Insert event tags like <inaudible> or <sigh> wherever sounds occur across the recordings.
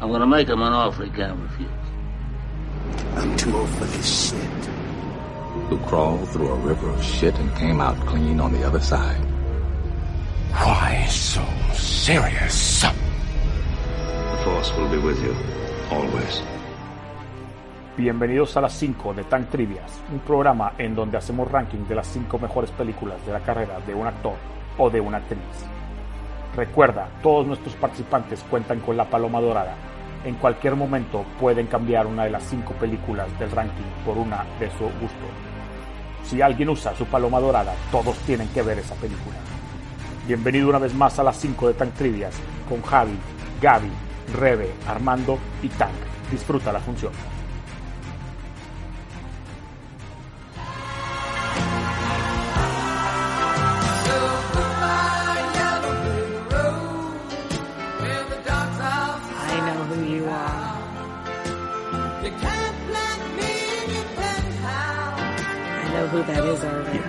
I'm gonna make him an offer he can't refuse. I'm too old for this shit. Who crawled through a river of shit and came out clean on the other side. Why so serious? The Force will be with you, always. Bienvenidos a las 5 de Tank Trivias, un programa en donde hacemos ranking de las 5 mejores películas de la carrera de un actor o de una actriz. Recuerda, todos nuestros participantes cuentan con la paloma dorada. En cualquier momento pueden cambiar una de las 5 películas del ranking por una de su gusto. Si alguien usa su paloma dorada, todos tienen que ver esa película. Bienvenido una vez más a las 5 de Tank Trivias con Javi, Gaby, Rebe, Armando y Tank. Disfruta la función. Who that is, Irving.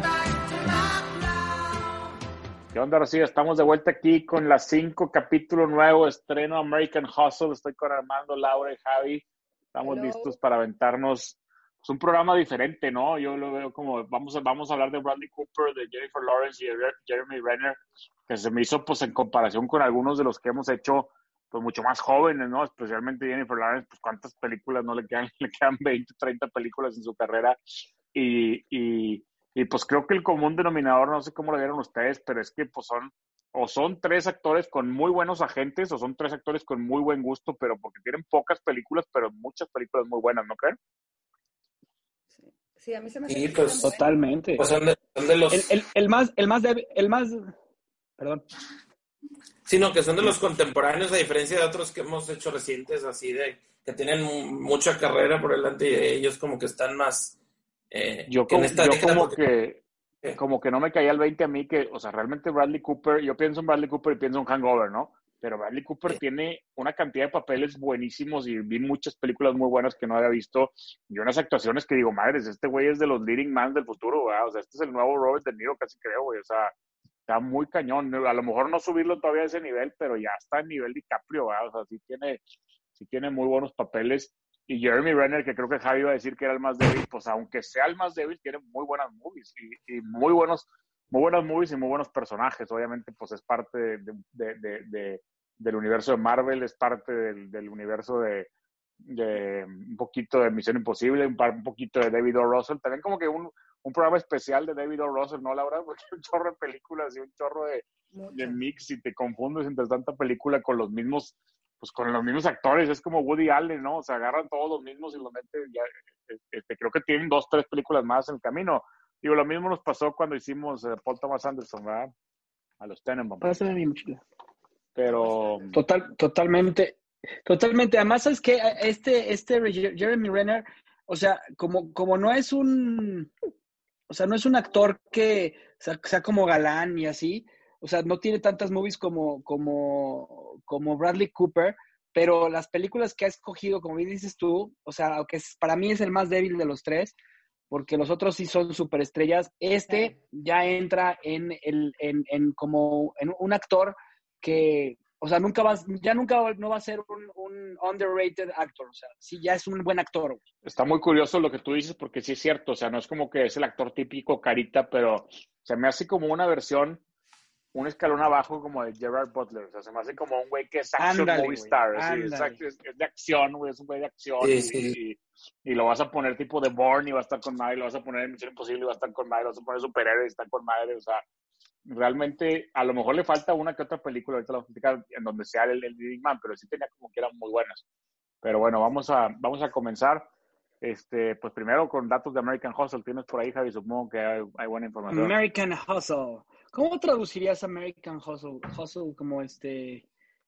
¿Qué onda, Rocío? Estamos de vuelta aquí con las 5, capítulo nuevo, estreno American Hustle. Estoy con Armando, Laura y Javi. Estamos Hello. listos para aventarnos pues, un programa diferente, ¿no? Yo lo veo como, vamos a, vamos a hablar de Bradley Cooper, de Jennifer Lawrence y de Re- Jeremy Renner, que se me hizo, pues, en comparación con algunos de los que hemos hecho, pues, mucho más jóvenes, ¿no? Especialmente Jennifer Lawrence, pues, ¿cuántas películas no le quedan? <laughs> Le quedan 20, 30 películas en su carrera. Y, y, y, pues creo que el común denominador, no sé cómo lo vieron ustedes, pero es que pues son o son tres actores con muy buenos agentes o son tres actores con muy buen gusto, pero porque tienen pocas películas, pero muchas películas muy buenas, ¿no creen? Sí, a mí se me hace Sí, pues, Totalmente. Pues son de, son de los, El, el, el más, el más débil, el más, perdón. sino que son de los contemporáneos, a diferencia de otros que hemos hecho recientes, así de que tienen mu- mucha carrera por delante y ellos como que están más eh, Yo en como, esta yo como porque- que como que no me caía el 20 a mí que, o sea, realmente Bradley Cooper, yo pienso en Bradley Cooper y pienso en Hangover, ¿no? Pero Bradley Cooper Sí. tiene una cantidad de papeles buenísimos y vi muchas películas muy buenas que no había visto y unas actuaciones que digo, madres, este güey es de los leading man del futuro, ¿verdad? O sea, este es el nuevo Robert De Niro, casi creo, güey, o sea, está muy cañón. A lo mejor no subirlo todavía a ese nivel, pero ya está en nivel DiCaprio, ¿verdad? O sea, sí tiene, sí tiene muy buenos papeles. Y Jeremy Renner, que creo que Javi iba a decir que era el más débil, pues aunque sea el más débil, tiene muy buenas movies y, y muy buenos, muy buenas movies y muy buenos personajes. Obviamente, pues es parte de, de- de- de- del universo de Marvel, es parte del, del universo de, un poquito de Misión Imposible, un, par- un poquito de David O. Russell. También como que un, un programa especial de David O. Russell, ¿no, Laura? <laughs> Porque un chorro de películas y un chorro de, mix y te confundes entre tanta película con los mismos, pues con los mismos actores, es como Woody Allen, ¿no? O sea, agarran todos los mismos y los meten, ya, este, creo que tienen dos, tres películas más en el camino. Digo, lo mismo nos pasó cuando hicimos eh, Paul Thomas Anderson, ¿verdad? A los Tenenbaum. Pásame mi mochila. Pero, Total, totalmente, totalmente. Además, es que este, este Jeremy Renner, o sea, como, como no es un, o sea, no es un actor que sea, sea como galán y así, o sea, no tiene tantas movies como, como, como Bradley Cooper, pero las películas que ha escogido, como bien dices tú, o sea, aunque es- para mí es el más débil de los tres, porque los otros sí son superestrellas, este ya entra en el, en, en como en un actor que, o sea, nunca va, ya nunca va- no va a ser un, un underrated actor, o sea, sí ya es un buen actor. güey. está muy curioso lo que tú dices porque sí es cierto, o sea, no es como que es el actor típico carita, pero se me hace como una versión, un escalón abajo como de Gerard Butler, o sea, se me hace como un güey que es action Ándale, movie güey, star, sí, es, es de acción, güey, es un güey de acción Sí, y, sí. y- y lo vas a poner tipo de Bourne y va a estar con madre, lo vas a poner en Misión Imposible y va a estar con madre, lo vas a poner superhéroe y está con madre, o sea, realmente a lo mejor le falta una que otra película, ahorita la vamos en donde sea el, el leading man, pero sí tenía como que eran muy buenas. Pero bueno, vamos a, vamos a comenzar. Este, pues primero con datos de American Hustle, tienes por ahí, Javi, supongo que hay, hay buena información. American Hustle. ¿Cómo traducirías American Hustle? Hustle como este...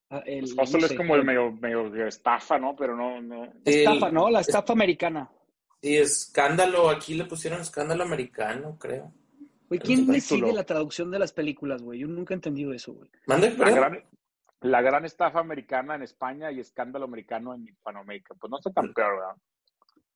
ah, El, Hustle no es sé, como el el- medio, medio estafa, ¿no? Pero no, no. Estafa, El- ¿no? La estafa americana. Sí, escándalo, aquí le pusieron escándalo americano, creo. Güey, ¿quién decide la traducción de las películas, güey? Yo nunca he entendido eso, güey. ¿Mande? La gran, la gran estafa americana en España y escándalo americano en Hispanoamérica. Pues no está tan peor, ¿verdad?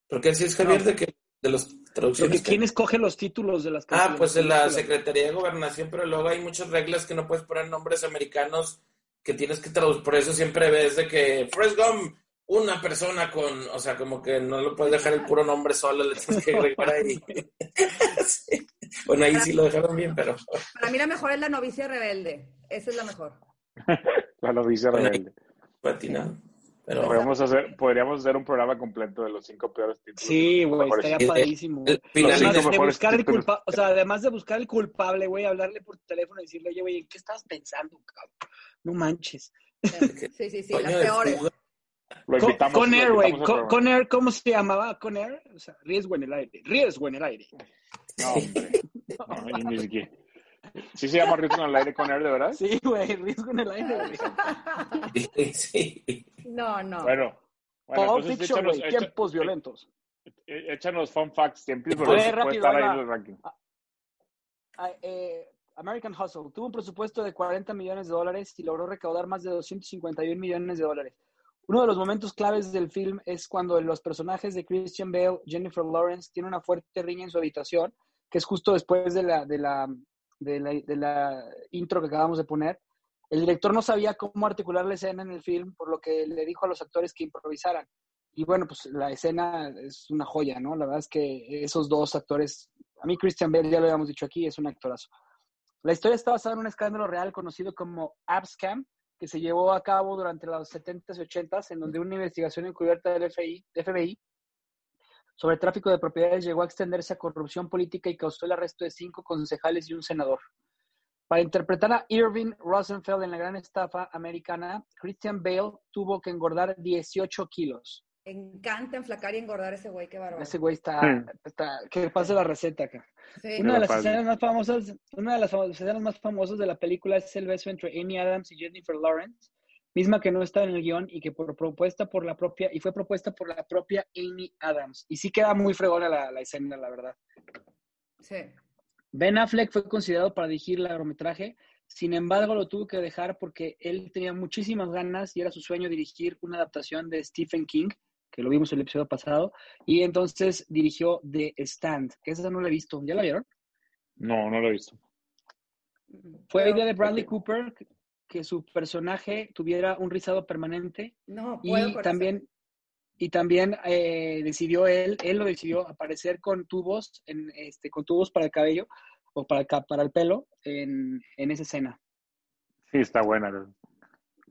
Porque así es Javier No. de que de los Porque traducciones. que- ¿quién escoge los títulos de las Ah, canciones? pues en la? Secretaría de Gobernación, pero luego hay muchas reglas que no puedes poner nombres americanos que tienes que traducir. Por eso siempre ves de que Forrest Gump, una persona con, o sea, como que no lo puedes dejar el puro nombre solo, le tienes que agregar ahí. <laughs> Sí. <laughs> Bueno, ahí sí lo dejaron bien, pero Para mí la mejor es la novicia rebelde. Esa es la mejor. <laughs> La novicia Bueno, rebelde. patinado. Pero Podríamos hacer, podríamos hacer un programa completo de los cinco peores títulos. Sí, güey, estaría padrísimo. el Además de buscar el culpable, o sea, además de buscar el culpable, güey, hablarle por teléfono y decirle, oye, güey, ¿en qué estabas pensando, cabrón? No manches. Sí, sí, sí, las peores. Lo Con, invitamos, con lo Air, güey. invitamos al Con, programa. con Air, ¿cómo se llamaba? Con Air. O sea, riesgo en el aire. Riesgo en el aire. No, hombre. <laughs> No, ni siquiera. ¿Sí se llama Riesgo en el aire con Air, de verdad? Sí, güey, riesgo en el aire, güey. Sí. No, no. Bueno. Bueno, Pulp entonces Fiction, échanos, echa- tiempos violentos. eh, échanos fun facts siempre, A pero ver, sí puede rápido, estar ahí en el ranking. Ah, eh, American Hustle tuvo un presupuesto de 40 millones de dólares y logró recaudar más de 251 millones de dólares. Uno de los momentos claves del film es cuando los personajes de Christian Bale, Jennifer Lawrence, tienen una fuerte riña en su habitación, que es justo después de la, de la, de la, de la intro que acabamos de poner. El director no sabía cómo articular la escena en el film, por lo que le dijo a los actores que improvisaran. Y bueno, pues la escena es una joya, ¿no? La verdad es que esos dos actores, a mí Christian Bale, ya lo habíamos dicho aquí, es un actorazo. La historia está basada en un escándalo real conocido como AppScam, que se llevó a cabo durante los 70s y 80s, en donde una investigación encubierta del FBI, FBI sobre tráfico de propiedades llegó a extenderse a corrupción política y causó el arresto de cinco concejales y un senador. Para interpretar a Irving Rosenfeld en la gran estafa americana, Christian Bale tuvo que engordar 18 kilos. Encanta enflacar y engordar ese güey, qué bárbaro. Ese güey está, está que pase la receta acá. Sí. Una de las escenas más famosas, una de las escenas más famosas de la película es el beso entre Amy Adams y Jennifer Lawrence, misma que no está en el guion y que por propuesta por la propia y fue propuesta por la propia Amy Adams. Y sí queda muy fregona la, la escena, la verdad. Sí. Ben Affleck fue considerado para dirigir el largometraje, sin embargo lo tuvo que dejar porque él tenía muchísimas ganas y era su sueño dirigir una adaptación de Stephen King, que lo vimos el episodio pasado, y entonces dirigió The Stand, que esa no la he visto. ¿Ya la vieron? No, no lo he visto. Fue idea de Bradley Cooper que- su personaje tuviera un rizado permanente No, puedo y también y también eh, decidió él, él lo decidió aparecer con tubos, en, este, con tubos para el cabello o para para el pelo en, en esa escena. Sí, está buena.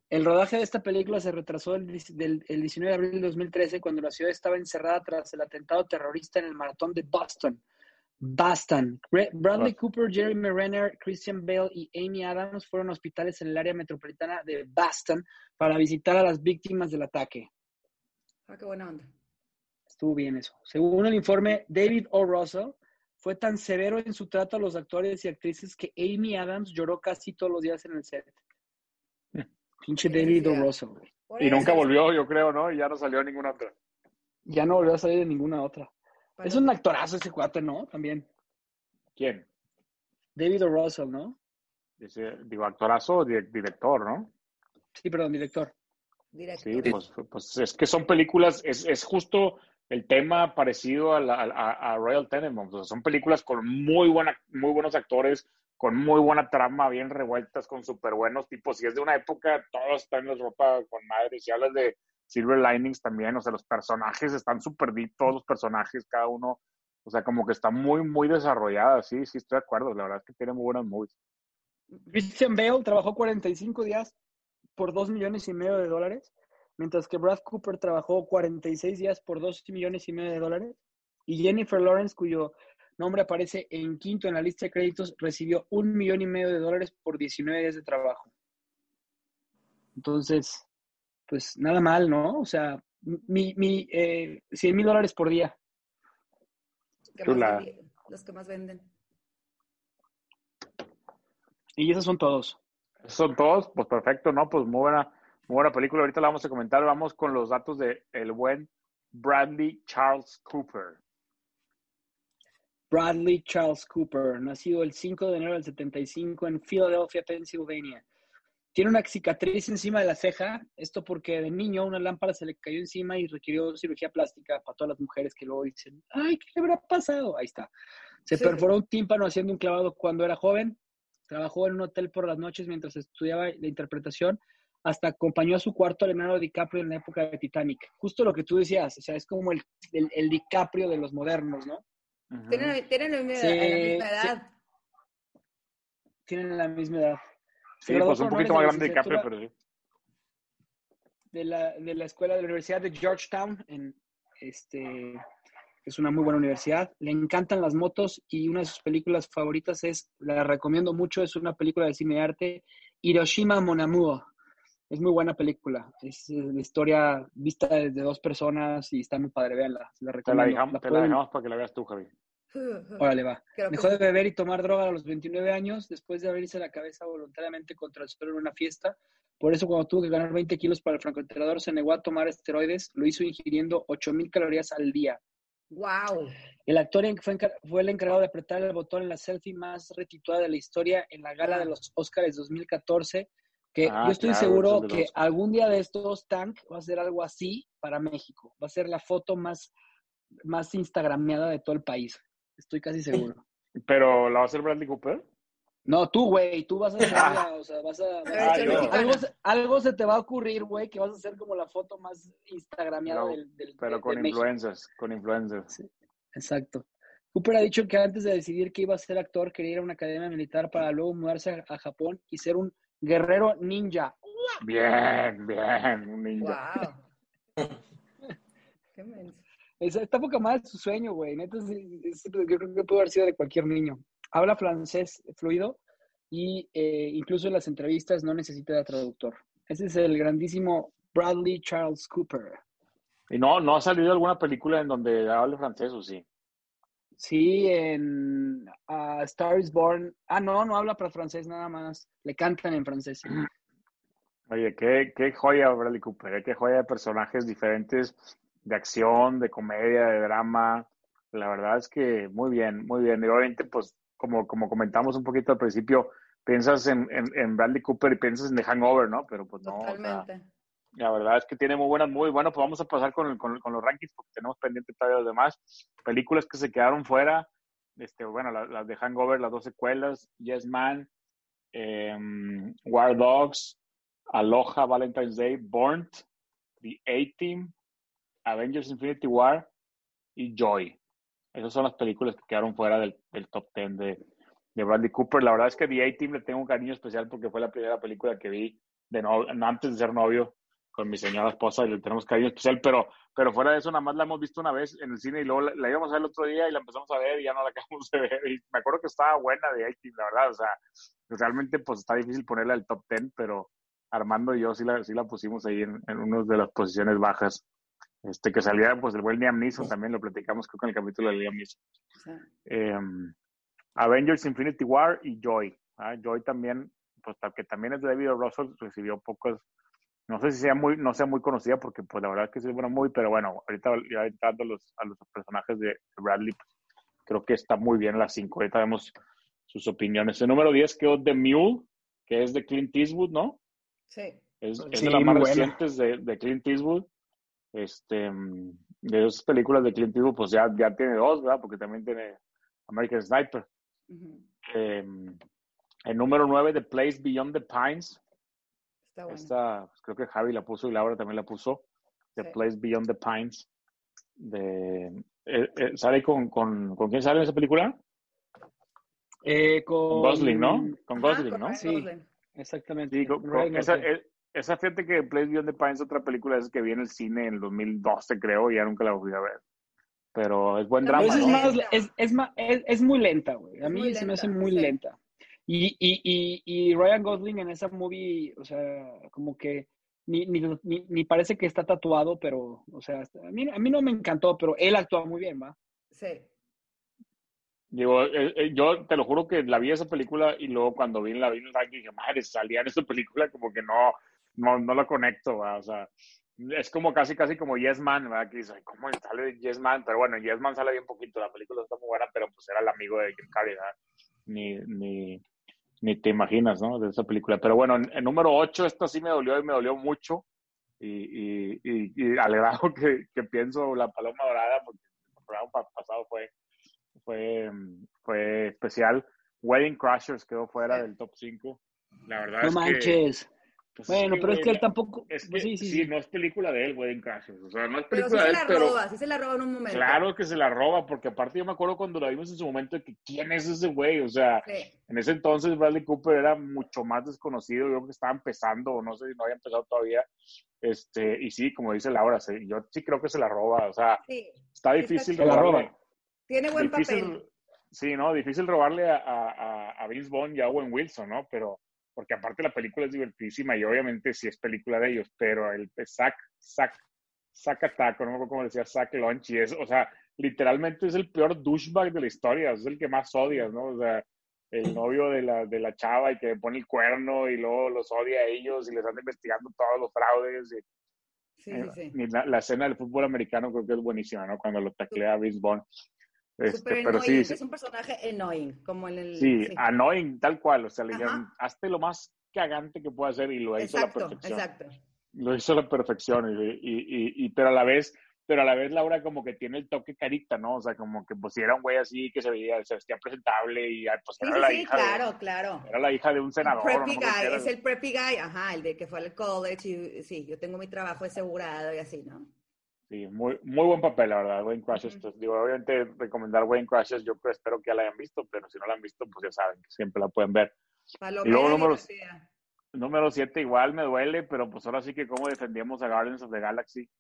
El rodaje de esta película se retrasó el, del- el 19 de abril de 2013 cuando la ciudad estaba encerrada tras el atentado terrorista en el maratón de Boston. Boston. Bra- Bradley. Cooper, Jeremy Renner, Christian Bale y Amy Adams fueron a hospitales en el área metropolitana de Boston para visitar a las víctimas del ataque. Ah, qué buena onda. Estuvo bien eso. Según el informe, David O. Russell fue tan severo en su trato a los actores y actrices que Amy Adams lloró casi todos los días en el set. <laughs> Pinche David O. Russell. güey. Y nunca volvió, yo creo, ¿no? Y ya no salió ninguna otra. Ya no volvió a salir de ninguna otra. Para- Es un actorazo ese cuate, ¿no? También. ¿Quién? David O. Russell, ¿no? Dice, digo, actorazo o di- director, ¿no? Sí, perdón, director. Directo. Sí, pues, pues es que son películas, es, es justo el tema parecido a, la- a- a Royal Tenenbaums. O sea, son películas con muy, buena, muy buenos actores, con muy buena trama, bien revueltas, con súper buenos tipos. Si es de una época, todos están en la ropa con madre. Si hablas de Silver Linings también, o sea, los personajes están súper deep, todos los personajes, cada uno, o sea, como que está muy, muy desarrollada. Sí, sí, estoy de acuerdo. La verdad es que tiene muy buenas movies. Christian Bale trabajó 45 días por 2 millones y medio de dólares, mientras que Brad Cooper trabajó 46 días por 2 millones y medio de dólares. Y Jennifer Lawrence, cuyo nombre aparece en quinto en la lista de créditos, recibió un millón y medio de dólares por 19 días de trabajo. Entonces, pues nada mal, ¿no? O sea, Mi, mi, eh, 100 mil dólares por día. Que más los que más venden. Y esos son todos. Esos son todos, pues perfecto, ¿no? Pues muy buena, muy buena película. Ahorita la vamos a comentar. Vamos con los datos de el buen Bradley Charles Cooper. Bradley Charles Cooper, nacido el 5 de enero del 75 en Philadelphia, Pensilvania. Tiene una cicatriz encima de la ceja, esto porque de niño una lámpara se le cayó encima y requirió cirugía plástica para todas las mujeres que luego dicen, ay, ¿qué le habrá pasado? Ahí está. Se Sí. perforó un tímpano haciendo un clavado cuando era joven, trabajó en un hotel por las noches mientras estudiaba la interpretación, hasta acompañó a su cuarto a Leonardo DiCaprio en la época de Titanic. Justo lo que tú decías, o sea, es como el, el, el DiCaprio de los modernos, ¿no? Tienen, tienen la misma, Sí, la misma sí. edad. Tienen la misma edad. Sí, pues un poquito más de grande DiCaprio, licenciatura pero sí. de la, de la escuela de la Universidad de Georgetown, en este, es una muy buena universidad. Le encantan las motos y una de sus películas favoritas es, la recomiendo mucho, es una película de cine de arte, Hiroshima Mon Amour. Es muy buena película. Es la historia vista desde dos personas y está muy padre, véanla. Se la Te la dejamos, La te la pueden- dejamos para que la veas tú, Javi. <laughs> Órale, va. Creo que Dejó de beber y tomar droga a los 29 años después de abrirse la cabeza voluntariamente contra el suelo en una fiesta. Por eso, cuando tuvo que ganar 20 kilos para el francotirador, se negó a tomar esteroides. Lo hizo ingiriendo 8.000 calorías al día. Wow. El actor en- fue, fue el encargado de apretar el botón en la selfie más retituada de la historia en la gala de los Oscars 2014. Que Ah, yo estoy claro, seguro es que los- algún día de estos, Tank va a hacer algo así para México. Va a ser la foto más, más instagrameada de todo el país. Estoy casi <laughs> seguro. Pero la va a hacer Bradley Cooper. No, tú, güey, tú vas a hacer, <laughs> o sea, vas a... vas a- Ah, yo. algo, se- algo se te va a ocurrir, güey, que vas a hacer como la foto más instagrameada No, del, del Pero de- con de México. influencers, con influencers. Exacto. Cooper ha dicho que antes de decidir que iba a ser actor, quería ir a una academia militar para luego mudarse a, a Japón y ser un guerrero ninja. Bien, bien, un ninja. Wow. <laughs> Qué menso. Es, está poca más su sueño, güey. Neta, yo creo que pudo haber sido de cualquier niño. Habla francés fluido y eh, incluso en las entrevistas no necesita de traductor. Ese es el grandísimo Bradley Charles Cooper. Y no, no ha salido alguna película en donde hable francés, ¿o sí? Sí, en ah, Star is Born. Ah, no, no habla para francés nada más. Le cantan en francés. Oye, qué, qué joya Bradley Cooper, ¿eh? qué joya de personajes diferentes, de acción, de comedia, de drama. La verdad es que muy bien, muy bien. Y obviamente, pues, como, como comentamos un poquito al principio, piensas en, en, en Bradley Cooper y piensas en The Hangover, ¿no? Pero pues no, o sea, Totalmente. la verdad es que tiene muy buenas, muy bueno. Pues vamos a pasar con, el- con, con los rankings porque tenemos pendiente todavía los demás. Películas que se quedaron fuera, este, bueno, las, las de Hangover, las dos secuelas, Yes Man, em, War Dogs, Aloha, Valentine's Day, Burnt, The A-Team, Avengers Infinity War y Joy. Esas son las películas que quedaron fuera del, top 10 de, de Bradley Cooper. La verdad es que The A-Team le tengo un cariño especial porque fue la primera película que vi de no, antes de ser novio con mi señora esposa y le tenemos cariño especial, pero, pero fuera de eso nada más la hemos visto una vez en el cine y luego la, íbamos a ver el otro día y la empezamos a ver y ya no la <laughs> acabamos de ver me acuerdo que estaba buena de A-Team, la verdad, o sea, realmente pues está difícil ponerla al top 10, pero Armando y yo sí la, sí la pusimos ahí en, en una de las posiciones bajas. Este, que salía pues el buen Liam Neeson, también lo platicamos creo que en el capítulo de Liam Neeson. Sí. Eh, Avengers Infinity War y Joy. ¿ah? Joy también, pues que también es de David. Russell, recibió pocos, no sé si sea muy, no sea muy conocida porque pues la verdad es que sí es buena muy, pero bueno, ahorita ya entrando a los, a los personajes de Bradley, pues, creo que está muy bien las cinco. Ahorita vemos sus opiniones. El número 10 quedó The Mule, que es de Clint Eastwood, ¿no? Sí. Es, es Sí, de las más buena. recientes de, de Clint Eastwood. Este, de esas películas de Clint Eastwood, pues ya, ya tiene dos, ¿verdad? Porque también tiene American Sniper. Eh, el número 9 de Place Beyond the Pines. Está bueno. Esta, pues, creo que Javi la puso y Laura también la puso. The Sí. Place Beyond the Pines. De, eh, eh, ¿Sale con, con, con quién sale en esa película? Eh, Con Gosling, ¿no? Con Ajá, Gosling, con ¿no? Sí. Exactamente. Sí, con- esa. Esa fíjate que Place Beyond the Pines es otra película esa que vi en el cine en el 2012, creo, y ya nunca la volví a ver. Pero es buen drama, es, ¿no? más, lenta. es, es, es, es muy lenta, güey. A Es mí se me hace muy sí. lenta. Y, y, y, y Ryan Gosling en esa movie, o sea, como que ni, ni, ni, ni parece que está tatuado, pero, o sea, a mí, a mí no me encantó, pero él actúa muy bien, ¿va? Sí. Digo, eh, eh, yo te lo juro que la vi esa película y luego cuando vi la vi en el ranking dije, madre, salía en esa película como que no, no, no la conecto, o sea, es como casi, casi como Yes Man, ¿verdad? Que dice, "Ay, ¿cómo sale Yes Man? Pero bueno, Yes Man sale bien poquito, la película está muy buena, pero pues era el amigo de Jim Carrey, ¿verdad? Ni, ni, ni te imaginas, ¿no? De esa película. Pero bueno, en, en número 8, esta sí me dolió y me dolió mucho. Y, y, y, y alegrado que, que pienso La Paloma Dorada, porque el programa pa- pasado fue, fue, fue especial. Wedding Crashers quedó fuera del top 5. La verdad No es que... pues, bueno, sí, pero es que él tampoco. Es que, pues sí, sí, sí, sí. no es película de él, Wedding Crashers. O sea, no es Pero sí película se de él, la pero... roba, sí se la roba en un momento. Claro que se la roba, porque aparte yo me acuerdo cuando la vimos en su momento de que quién es ese güey, o sea, Sí. en ese entonces Bradley Cooper era mucho más desconocido, yo creo que estaba empezando, o no sé si no había empezado todavía, este, y sí, como dice Laura, sí, yo sí creo que se la roba, o sea, Sí. está Sí, difícil está Se la roba. Tiene buen difícil, papel. sí, no, difícil robarle a, a, a- a Vince Vaughn y a Owen Wilson, ¿no? Pero, porque aparte la película es divertidísima y obviamente sí es película de ellos, pero el Zack, Zack, Zack Attack, o no me acuerdo cómo decía, Zack Lunch, y es, o sea, literalmente es el peor douchebag de la historia, es el que más odias, ¿no? O sea, el novio de la, de la chava y que pone el cuerno y luego los odia a ellos y les anda investigando todos los fraudes. Y, Sí, eh, sí, y la, la escena del fútbol americano creo que es buenísima, ¿no? Cuando lo taclea Vince Vaughn. Este, Súper pero sí, annoying, sí, Es un personaje annoying, como en el... Sí, sí. annoying, tal cual. O sea, le dijeron, hazte lo más cagante que pueda hacer y lo hizo a la perfección. exacto. Lo hizo a la perfección. Y, y, y, y- pero a la vez, pero a la vez Laura como que tiene el toque carita, ¿no? O sea, como que pues si era un güey así que se veía, se vestía presentable y pues era sí, la sí, hija de- claro, claro. era la hija de un senador. Preppy No guy, es el preppy guy, ajá, el de que fue al college y sí, yo tengo mi trabajo asegurado y así, ¿no? Sí, muy, muy buen papel, la verdad, Wayne Crashes. Pues, digo, obviamente recomendar Wayne Crashes, yo pues, espero que ya la hayan visto, pero si no la han visto, pues ya saben que siempre la pueden ver. Palomera Y luego divertida. Número 7 igual me duele, pero pues ahora sí que como defendíamos a Guardians of the Galaxy.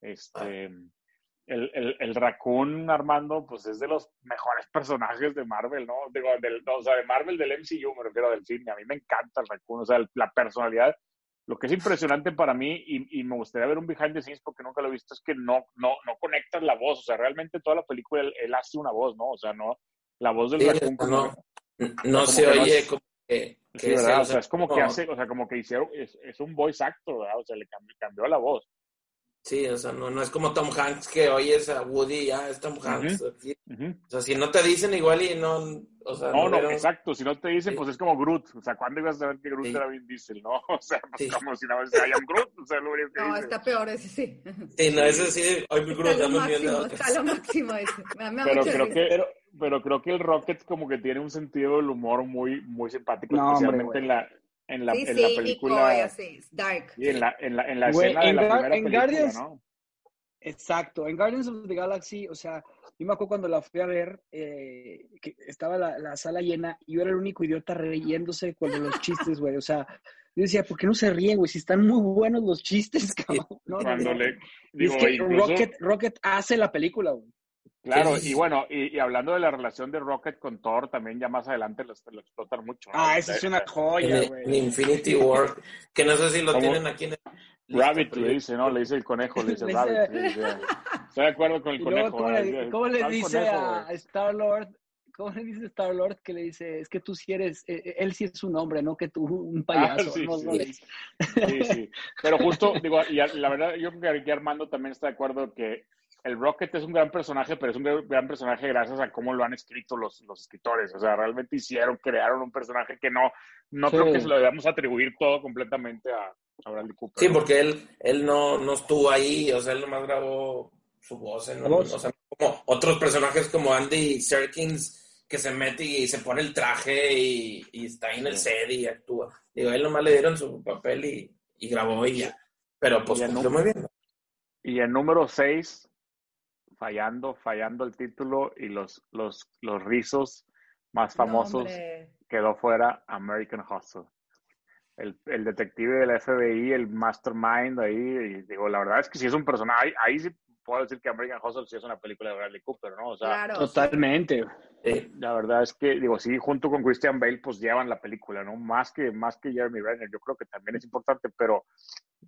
Este, el, el, el Raccoon Armando, pues es de los mejores personajes de Marvel, ¿no? Digo, del, o sea, de Marvel del MCU, me refiero del cine. A mí me encanta el Raccoon, o sea, el- la personalidad. Lo que es impresionante para mí, y, y me gustaría ver un behind the scenes porque nunca lo he visto, es que no, no, no conectas la voz. O sea, realmente toda la película él, él hace una voz, ¿no? O sea, no, la voz del Sí, Raccoon no, no se oye como que, que Sí, ¿verdad? O sea, es como que hace, o sea, como que hicieron, es, es un voice actor, ¿verdad? O sea, le cambió, cambió la voz. Sí, o sea, no, no es como Tom Hanks que oyes a Woody ya es Tom Hanks. Aquí- Ujú. O sea, si no te dicen igual y no, o sea, No, no, vieron- exacto. Si no te dicen, Sí. pues es como Groot. O sea, ¿cuándo ibas a saber que Groot Sí. era Vin Diesel, no? <laughs> O sea, pues Sí. como si no vez I am Groot. O sea, lo único que No, dice. está peor ese, sí. Sí, no, eso sí, hoy mi Está Groot, un millón de máximo, está lo máximo ese. Me me Pero creo que, Pero- pero creo que el Rocket como que tiene un sentido del humor muy, muy simpático, No, especialmente en la, en la, Sí, en la película. y así, dark. y en la, en la, en la Güey, escena de en la Gar- primera en película, Guardians- ¿no? Exacto, en Guardians of the Galaxy, o sea, yo me acuerdo cuando la fui a ver, eh, que estaba la, la sala llena y yo era el único idiota riéndose con los chistes, güey. O sea, yo decía, ¿por qué no se ríen, güey? Si están muy buenos los chistes, cabrón. No, Cuando no. le. Digo, es que incluso- Rocket, Rocket hace la película, güey. Claro, Sí, y bueno, y, y hablando de la relación de Rocket con Thor, también ya más adelante lo, lo explotan mucho. ¿no? Ah, esa es una joya, en güey. Infinity War, que no sé si lo ¿Cómo? tienen aquí en el... Rabbit le dice, ¿no? Le dice el conejo, le dice <laughs> Le Rabbit. dice- sí, sí. Estoy de acuerdo con el <laughs> Y luego, conejo. ¿cómo le, cómo le ¿Cuál dice conejo, a güey? Star Lord? ¿Cómo le dice Star Lord que le dice, es que tú sí eres, eh, eh, él sí es un hombre, no que tú un payaso? Ah, sí, no, sí. no le dice. Sí, sí. Pero justo, <laughs> digo, y la verdad, yo creo que Armando también está de acuerdo que el Rocket es un gran personaje, pero es un gran gran personaje gracias a cómo lo han escrito los, los escritores. O sea, realmente hicieron, crearon un personaje que no, no Sí. creo que se lo debamos atribuir todo completamente a, a Bradley Cooper. Sí, porque él, él no, no estuvo ahí, o sea, él nomás grabó su voz en voz. o sea, como otros personajes como Andy Serkins que se mete y se pone el traje y, y está ahí en el set y actúa. Digo, a él nomás le dieron su papel y, y grabó y ya. Pero pues Y el cumplió muy bien. Y el número 6, fallando, fallando el título y los, los, los rizos más No, famosos, hombre. quedó fuera American Hustle. El, el detective del FBI, el mastermind ahí, y digo, la verdad es que sí es un personaje, ahí, ahí sí puedo decir que American Hustle sí es una película de Bradley Cooper, ¿no? O sea, Claro. Totalmente. Sí. la verdad es que, digo, sí, junto con Christian Bale, pues llevan la película, ¿no? Más que, más que Jeremy Renner, yo creo que también es importante, pero,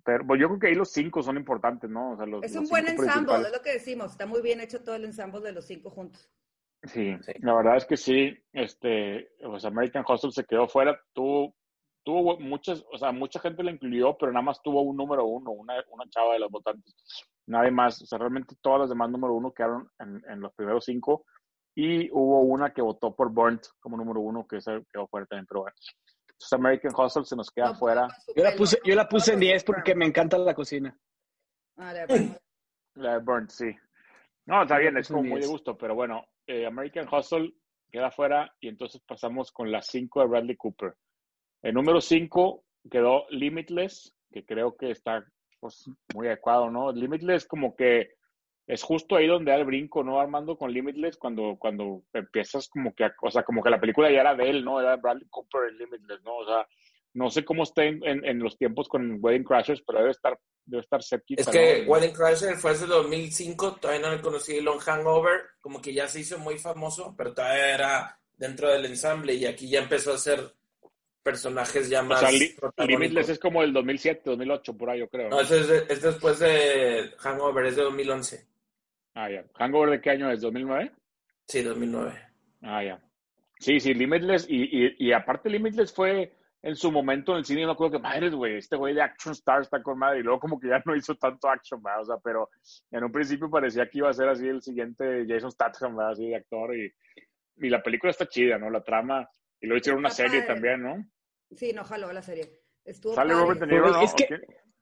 pero pues, yo creo que ahí los cinco son importantes, ¿no? O sea, los, Es los un buen cinco ensamble, es lo que decimos. Está muy bien hecho todo el ensamble de los cinco juntos. Sí, Sí. la verdad es que sí, este, pues American Hustle se quedó fuera, tuvo, tuvo muchas, o sea, mucha gente la incluyó, pero nada más tuvo un número uno, una, una chava de los votantes, nadie más, o sea, realmente todas las demás número uno quedaron en, en los primeros cinco, y hubo una que votó por Burnt como número uno, que se quedó fuera también, pero bueno. Entonces American Hustle se nos queda No fuera, Yo la puse, yo la puse en No pudo 10 con su porque me encanta la cocina. Ah, de acuerdo. la de Burnt, sí. No, está bien, la es como muy de 10. gusto, pero bueno, eh, American Hustle queda fuera y entonces pasamos con las cinco de Bradley Cooper. El número 5 quedó Limitless, que creo que está pues, muy adecuado, ¿no? Limitless como que es justo ahí donde da el brinco, ¿no? Armando con Limitless cuando, cuando empiezas como que, o sea, como que la película ya era de él, ¿no? Era Bradley Cooper en Limitless, ¿no? O sea, no sé cómo esté en, en- en los tiempos con Wedding Crashers, pero debe estar, debe estar cerquita, Es que ¿no? Wedding Crasher fue desde 2005, todavía no le conocí Long Hangover, como que ya se hizo muy famoso, pero todavía era dentro del ensamble y aquí ya empezó a hacer personajes ya O más sea, Li- protagónicos. Limitless es como el 2007, 2008, por ahí, yo creo. No, ese es, de- es después de Hangover, es de 2011. Ah, ya. ¿Hangover de qué año es? ¿2009? Sí, 2009. Ah, ya. Sí, sí, Limitless. Y, y, y aparte, Limitless fue en su momento en el cine. Yo me acuerdo que, madre, güey, este güey de Action Star está con madre. Y luego, como que ya no hizo tanto action, ¿verdad? O sea, pero en un principio parecía que iba a ser así el siguiente Jason Statham, ¿verdad? Así de actor. Y, y la película está chida, ¿no? La trama. Y luego hicieron una serie también, ¿no? Sí, no jaló la serie. Estuvo Sale padre. Robert De Niro, ¿no? Es que-.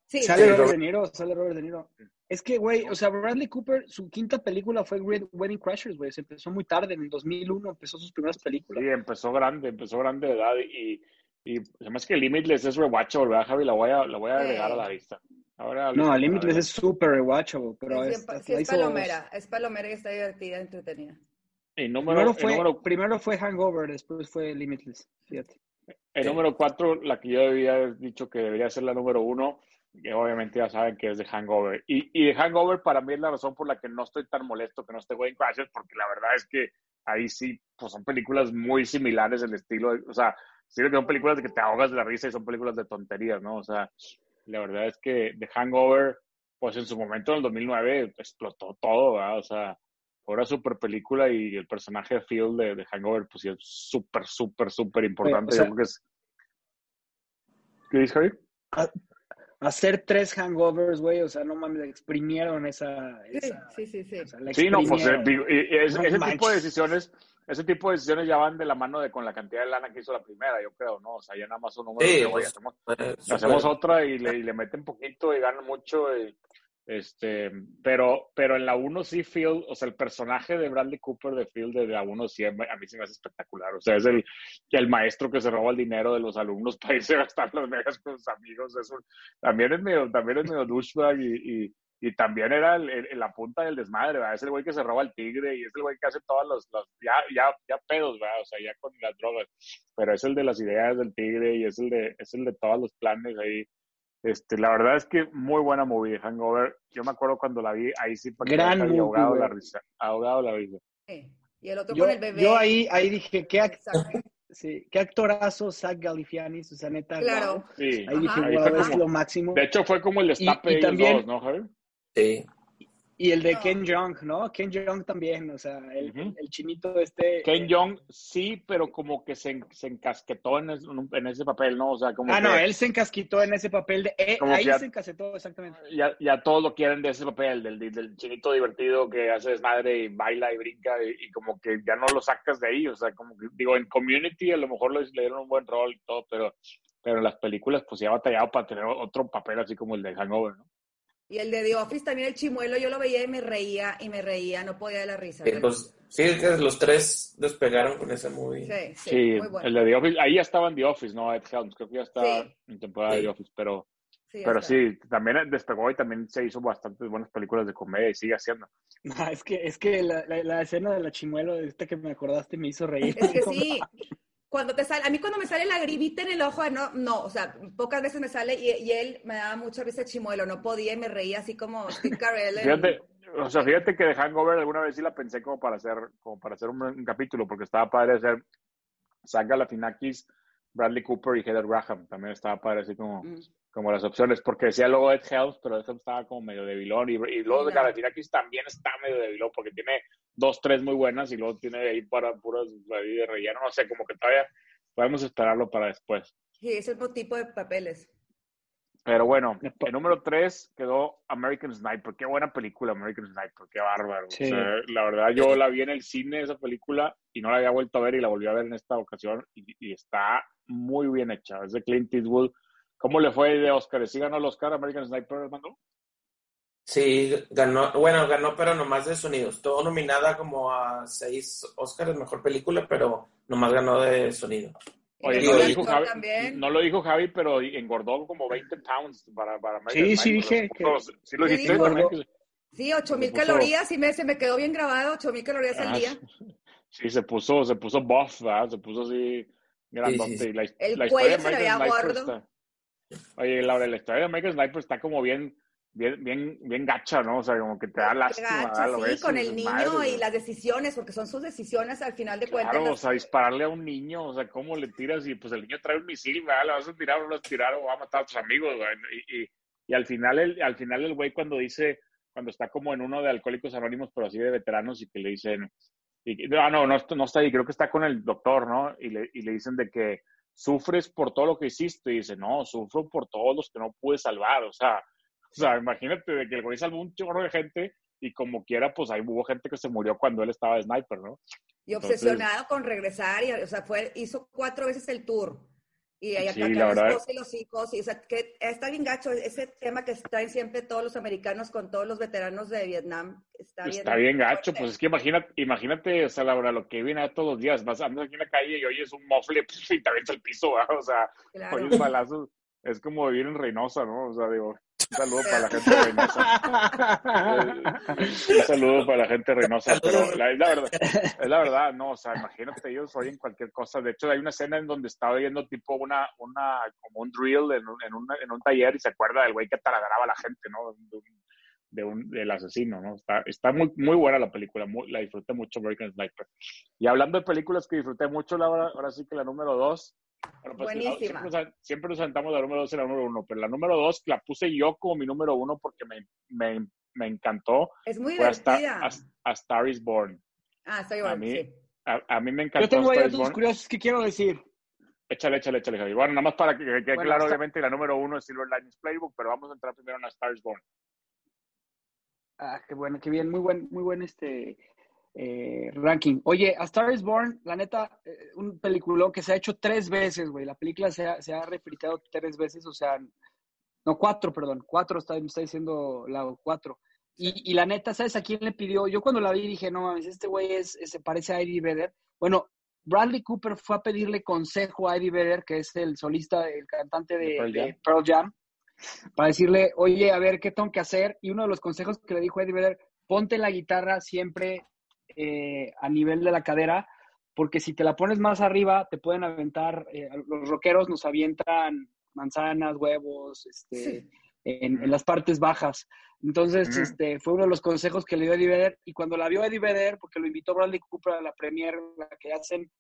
Sí, Sale sí. Robert De Niro, sale Robert De Niro. Es que, güey, o sea, Bradley Cooper, su quinta película fue Wed- Wedding Crashers, güey. Se empezó muy tarde, en el 2001 empezó sus primeras películas. Sí, empezó grande, empezó grande de edad y, y además que Limitless es rewatchable, ¿verdad, Javi? La voy a, la voy a agregar a la lista. Ahora, No, Limitless es súper rewatchable, pero Sí, es, sí palomera, es palomera y está divertida, entretenida. Y número, Primero fue, número, primero fue Hangover, después fue Limitless, fíjate. El número cuatro, la que yo debía haber dicho que debería ser la número uno, que obviamente ya saben que es de Hangover. Y, y de Hangover para mí es la razón por la que no estoy tan molesto que no esté Wedding Crashers, porque la verdad es que ahí sí, pues son películas muy similares el estilo, de- o sea, sí que son películas de que te ahogas de la risa y son películas de tonterías, ¿no? O sea, la verdad es que The Hangover, pues en su momento en el 2009 explotó todo, ¿verdad? O sea, una super película y el personaje de Phil de, de Hangover, pues sí es súper, súper, súper importante. o sea- Yo creo que es... ¿Qué dices, Javi? Ha- Hacer tres hangovers, güey, o sea, no mames, exprimieron esa... Sí, esa sí, sí, sí. o sea, la Sí, no, pues digo, ese, No ese tipo de decisiones, ese tipo de decisiones ya van de la mano de con la cantidad de lana que hizo la primera, yo creo, ¿no? O sea, ya nada más un número Sí, de, oye, pues, hacemos, Eh, hacemos súper- otra y le, y le meten poquito y ganan mucho. y, este, pero, pero en la 1 sí, Phil, o sea, el personaje de Bradley Cooper de Phil de la 1 sí, a mí se me hace espectacular. O sea, es el, el maestro que se roba el dinero de los alumnos <laughs> para irse a gastar las megas con sus amigos. Es también es medio, también es medio douchebag y, y, también era el, el- la punta del desmadre, ¿verdad? Es el güey que se roba el tigre y es el güey que hace todas los- ya, ya, ya pedos, ¿verdad? O sea, ya con las drogas. Pero es el de las ideas del tigre y es el de, es el de todos los planes ahí. Este, la verdad es que muy buena movie, Hangover. Yo me acuerdo cuando la vi, ahí sí para que Gran había movie, ahogado la risa. Ahogado la risa. Sí. Y el otro Yo, con el bebé. yo ahí, ahí dije, ¿qué, act- Exacto. <laughs> sí, qué actorazo Zach Galifianakis, o sea, neta. Claro. wow. Sí. Ahí dije, Ajá. Wow, es como- lo máximo. De hecho, fue como el destape Y- y de ellos también- dos, ¿no, Javi? Sí. Y el de No. Ken Jeong, ¿no? Ken Jeong también, o sea, el, el- el chinito este. Ken Young sí, pero como que se, se encasquetó en, es- en ese papel, ¿no? O sea, como Ah, que no, él se encasquitó en ese papel de. eh, ahí ya- se encasquetó, exactamente. ya, ya todos lo quieren de ese papel, del, del chinito divertido que hace desmadre y baila y brinca y, y como que ya no lo sacas de ahí, o sea, como que digo, en Community a lo mejor le dieron un buen rol y todo, pero, pero en las películas pues ya ha batallado para tener otro papel así como el de Hangover, ¿no? Y el de The Office también, el chimuelo, yo lo veía y me reía y me reía, no podía de la risa. Sí, pues, sí, es que los tres despegaron con ese movie. sí, sí, Sí, muy bueno. el de The Office, ahí ya estaba en The Office, ¿no? Ed Helms, creo que ya estaba Sí. en temporada de. The Office, pero, Sí, pero sí, también despegó y también se hizo bastantes buenas películas de comedia y sigue haciendo. No, <laughs> es que, es que la, la- la escena de la chimuelo, esta que me acordaste, me hizo reír. Es que <laughs> sí. Cuando te sale, a mí cuando me sale la gribita en el ojo, no, no, o sea, pocas veces me sale y, y él me daba mucha risa el chimuelo, no podía y me reía así como Steve <laughs> Carell. Fíjate, O sea, fíjate que de Hangover alguna vez sí la pensé como para hacer, como para hacer un, un capítulo, porque estaba padre hacer Zach Galifianakis, Bradley Cooper y Heather Graham. También estaba padre así como, Mm. como las opciones, porque decía luego Ed Helms, pero Ed Helms estaba como medio debilón. Y, y luego de no. Galifianakis también está medio debilón, porque tiene dos, tres muy buenas y luego tiene ahí para puras ahí de relleno. No sé, como que todavía podemos esperarlo para después. Sí, es el tipo de papeles. Pero bueno, el número tres quedó American Sniper. Qué buena película, American Sniper. Qué bárbaro. Sí. O sea, la verdad, yo la vi en el cine, esa película, y no la había vuelto a ver y la volví a ver en esta ocasión. Y, y está muy bien hecha. Es de Clint Eastwood. ¿Cómo le fue de Oscar? ¿Sí ganó el Oscar American Sniper, Armando? Sí, ganó, bueno, ganó, pero nomás de sonido. Estuvo nominada como a seis Oscars, mejor película, pero nomás ganó de sonido. Oye, no lo, dijo Javi, también. no lo dijo Javi, pero engordó como 20 pounds para, para American Sí, sí dije puso- Sí lo dijiste que- Sí, ocho mil Se puso- calorías, y me, se me quedó bien grabado, ocho mil calorías al Ah, día. <laughs> Sí, se puso, se puso buff, ¿verdad? Se puso así grandote. Sí, sí, la, El la cuello historia de se le veía Sniper gordo. está- Oye, Laura, la historia de American Sniper está como bien, bien, bien, bien gacha, ¿no? O sea, como que te da lástima. Lo sí, ves con el niño "Madre, y güey". las decisiones, porque son sus decisiones al final de cuentas. Claro, o sea, dispararle a un niño, o sea, ¿cómo le tiras? Y pues el niño trae un misil, ¿verdad? Le vas a tirar o no le vas a tirar o va a matar a tus amigos. Y, y, y al final, el, al final el güey cuando dice, cuando está como en uno de Alcohólicos Anónimos, pero así de veteranos, y que le dicen, y, ah, no, no, no está ahí, creo que está con el doctor, ¿no? Y le, y le dicen de que sufres por todo lo que hiciste, y dice, no, sufro por todos los que no pude salvar, o sea, sea, imagínate de que el güey salvó un chorro de gente, y como quiera, pues ahí hubo gente que se murió cuando él estaba de sniper, ¿no? Y Entonces- obsesionado con regresar, y, o sea, fue, hizo cuatro veces el tour. Y ahí Sí, los y los hijos. Y, o sea, que está bien gacho. Ese tema que traen siempre todos los americanos con todos los veteranos de Vietnam. Está bien, Está bien gacho, pues es que imagínate, imagínate, o sea, Laura, lo que viene a todos los días, vas andas aquí en la calle y oyes un mofle <laughs> pf, y te avienta el piso, ¿verdad? o sea, Claro. oyes balazos, es como vivir en Reynosa, ¿no? O sea, digo, un saludo para la gente de Reynosa. <laughs> Un saludo para la gente de Reynosa, pero la, es la verdad, es la verdad, no, o sea, imagínate, ellos oyen cualquier cosa. De hecho, hay una escena en donde estaba viendo tipo una, una, como un drill en un, en un, en un taller y se acuerda del güey que taladraba a la gente, ¿no? De un, de un- del asesino, ¿no? Está, está muy, muy buena la película, muy- la disfruté mucho, American Sniper. Y hablando de películas que disfruté mucho, Laura, ahora sí que la número dos. Bueno, pues, Buenísima. Siempre nos, siempre nos sentamos la número dos y la número uno, pero la número dos la puse yo como mi número uno porque me, me, me encantó. Es muy Fue a Star, divertida. a, a Star is Born. Ah, está A igual, mí, sí. a, a mí me encantó Yo tengo ahí Star is datos Born. curiosos que quiero decir. Échale, échale, échale, Javi. Bueno, nada más para que que quede Bueno, claro, está- obviamente, la número uno es Silver Linings Playbook, pero vamos a entrar primero en A Star is Born. Ah, qué bueno, qué bien, muy buen, muy buen este eh, ranking. Oye, A Star is Born, la neta, eh, un peliculón que se ha hecho tres veces, güey. La película se ha, se ha replicado tres veces, o sea, no, cuatro, perdón, cuatro, está, me está diciendo la cuatro. Y, y la neta, ¿sabes a quién le pidió? Yo cuando la vi dije, no mames, este güey es, es- se parece a Eddie Vedder. Bueno, Bradley Cooper fue a pedirle consejo a Eddie Vedder, que es el solista, el cantante de, De Pearl de Jam. Pearl Jam, para decirle, oye, a ver, ¿qué tengo que hacer? Y uno de los consejos que le dijo Eddie Vedder, ponte la guitarra siempre eh, a nivel de la cadera, porque si te la pones más arriba, te pueden aventar, eh, los rockeros nos avientan manzanas, huevos, este, en, en las partes bajas. Entonces, este, fue uno de los consejos que le dio Eddie Vedder, y cuando la vio Eddie Vedder, porque lo invitó Bradley Cooper a la premier, la que hacen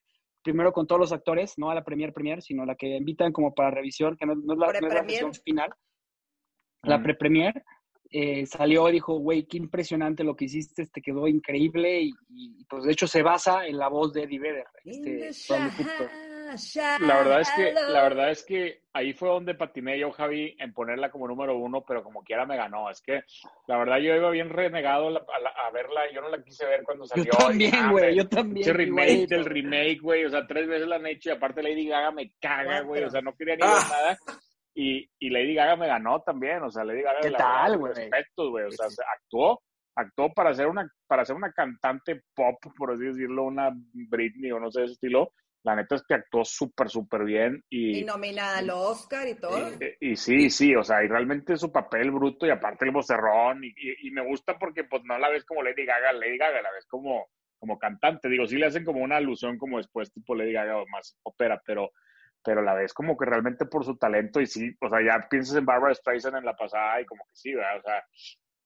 primero con todos los actores, no a la premier premier, sino la que invitan como para revisión, que no, no es la, no es la Pre-premier. sesión final, la pre-premier, eh, salió y dijo, güey, qué impresionante lo que hiciste, te quedó increíble, y, y, pues de hecho se basa en la voz de Eddie Vedder, este, La verdad es que, la verdad es que ahí fue donde patiné yo, Javi, en ponerla como número uno, pero como quiera me ganó. Es que la verdad yo iba bien renegado a, la- a la- a verla, yo no la quise ver cuando salió. Yo también, güey, yo también. Pinche remake del remake, güey. O sea, tres veces la han hecho y aparte Lady Gaga me caga, güey. O sea, no quería ni ver Ah. nada. Y, y Lady Gaga me ganó también. O sea, Lady Gaga, ¿Qué la tal, güey? respetos, güey. O sea, se actuó, actuó para ser una, para ser una cantante pop, por así decirlo, una Britney o no sé de ese estilo. La neta es que actuó súper, súper bien. Y, Y nominada al Oscar y todo. y sí, sí, o sea, y realmente su papel bruto y aparte el vocerrón y, y- y me gusta porque pues no la ves como Lady Gaga, Lady Gaga la ves como, como cantante, digo, sí le hacen como una alusión como después tipo Lady Gaga o más ópera, pero, pero la ves como que realmente por su talento y sí, o sea, ya piensas en Barbara Streisand en la pasada y como que sí, ¿verdad? O sea,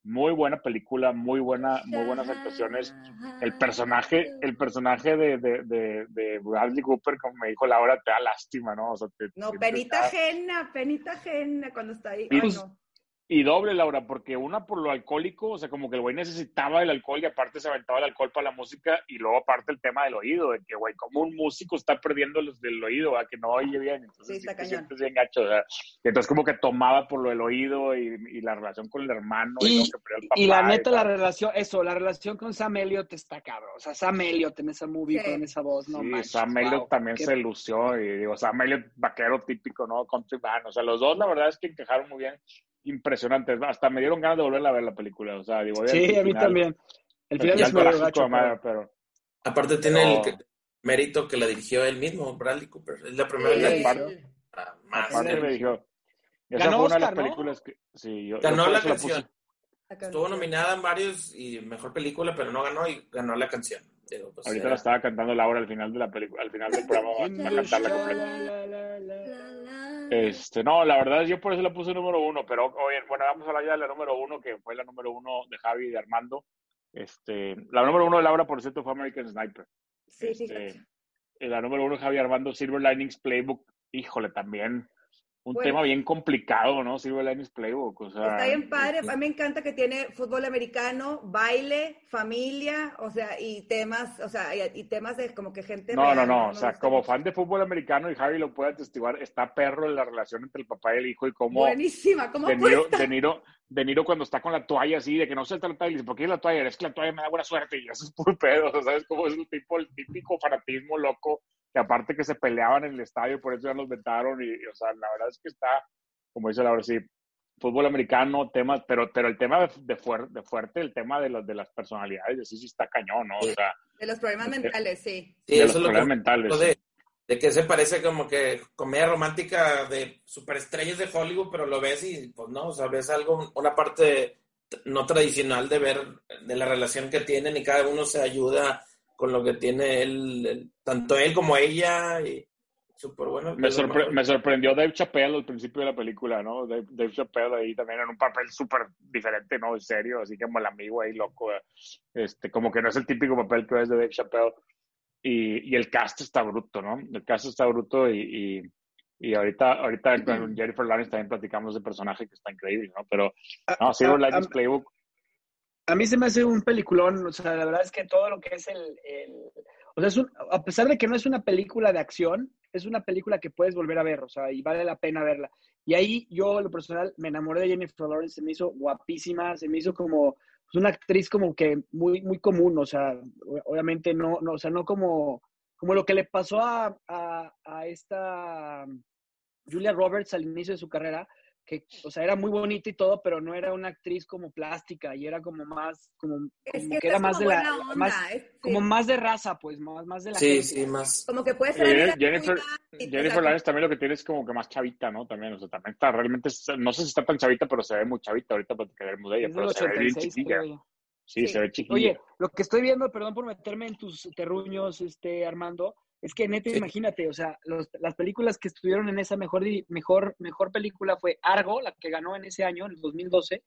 muy buena película, muy buena, muy buenas actuaciones. El personaje, el personaje de, de, de, de Bradley Cooper, como me dijo Laura, te da lástima, ¿no? O sea, te- No, penita ajena, penita ajena cuando está ahí. Ay, no. Y doble, Laura, porque una por lo alcohólico, o sea, como que el güey necesitaba el alcohol y aparte se aventaba el alcohol para la música y luego aparte el tema del oído, de que, güey, como un músico está perdiendo los del oído, ¿verdad? que no oye bien, entonces Sí, está sí te sientes bien gacho, o sea, entonces como que tomaba por lo del oído y, y la relación con el hermano y, Y, luego que el y la papá neta, la relación, eso, la relación con Sam Elliott está cabrón. O sea, Sam Elliott en esa movie Sí. con esa voz, no Sí, manches. Sam Elliott wow, también qué- se lució y digo, Sam Elliott vaquero típico, ¿no? Country man, o sea, los dos la verdad es que encajaron muy bien, impresionantes, hasta me dieron ganas de volver a ver la película, o sea, digo, Sí, a mí final- también. El el final es gacho, madre, pero- pero... Aparte tiene Pero- el mérito que la dirigió él mismo, Bradley Cooper. Es la primera Sí, vez Sí, que aparte- ah, más me dijo, esa Ganó fue una de las Oscar, ¿no? películas que... Sí, yo, yo Ganó por la canción. Acá Estuvo no. nominada en varios y mejor película, pero no ganó y ganó la canción. Digo, pues, Ahorita era- la estaba cantando Laura al final de la película, al final del programa va a cantarla completa. Este, no, la verdad yo por eso la puse número uno, pero oye, bueno, vamos a hablar ya de la número uno, que fue la número uno de Javi y de Armando. Este, la número uno de Laura, por cierto, fue American Sniper. Sí, Este, fíjate. eh, la número uno de Javi Armando, Silver Linings Playbook. Híjole, también un Bueno. tema bien complicado, ¿no? Silver Linings Playbook. O sea, Está bien padre. este, A mí me encanta que tiene fútbol americano, baile, familia, o sea, y temas, o sea, y, y temas de como que gente. No, no, real, no. O sea, como mucho. fan de fútbol americano, y Javi lo puede atestiguar, está perro la relación entre el papá y el hijo y cómo Buenísima, ¿cómo De Niro, de, Niro, de Niro cuando está con la toalla así, de que no suelta la toalla, y dice, ¿por qué la toalla? Es que la toalla me da buena suerte y eso es puro pedo, o sea, ¿sabes? Como es el, tipo, el típico fanatismo loco, que aparte que se peleaban en el estadio, por eso ya los vetaron y, y, o sea, la verdad es que está, como dice Laura, sí, fútbol americano, temas, pero, pero el tema de, de, fuer- de fuerte, el tema de, los, de las personalidades, sí, sí está cañón, ¿no? O sea, De los problemas de- mentales, sí. Sí, de eso los es problemas mentales. de, de que se parece como que comedia romántica de superestrellas de Hollywood, pero lo ves y pues no, o sea, ves algo, una parte no tradicional de ver de la relación que tienen y cada uno se ayuda con lo que tiene él, tanto él como ella y súper bueno. Me, sorpre- me sorprendió Dave Chappelle al principio de la película, ¿no? Dave, Dave Chappelle ahí también en un papel súper diferente, ¿no? En serio, así como el amigo ahí loco. eh. Este, como que no es el típico papel que ves de Dave Chappelle. Y, y el cast está bruto, ¿no? El cast está bruto y, y, y ahorita, ahorita con Jennifer Lawrence también platicamos de personaje que está increíble, ¿no? Pero, no, Silver Linings Playbook, A mí se me hace un peliculón, o sea, la verdad es que todo lo que es el, el- o sea, es un- a pesar de que no es una película de acción, es una película que puedes volver a ver, o sea, y vale la pena verla. Y ahí yo, en lo personal, me enamoré de Jennifer Lawrence, se me hizo guapísima, se me hizo como pues, una actriz como que muy, muy común, o sea, obviamente no, no, o sea, no como, como lo que le pasó a, a, a esta Julia Roberts al inicio de su carrera, que, o sea, era muy bonita y todo, pero no era una actriz como plástica y era como más, como, Es como que que era más de la, buena onda, más, es- sí. como más de raza, pues, más, más de la Sí, gente. sí, más. Como que puede ser. Eh, Jennifer, sea, Jennifer Lawrence también lo que tiene es como que más chavita, ¿no? También, o sea, también está realmente, no sé si está tan chavita, pero se ve muy chavita ahorita platicaremos de ella, Es pero se ve bien 86, chiquilla. Sí. se ve chiquilla. Oye, lo que estoy viendo, perdón por meterme en tus terruños, este, Armando, es que neta, Sí. imagínate, o sea, los- las películas que estuvieron en esa mejor, mejor, mejor película fue Argo, la que ganó en ese año, en el 2012,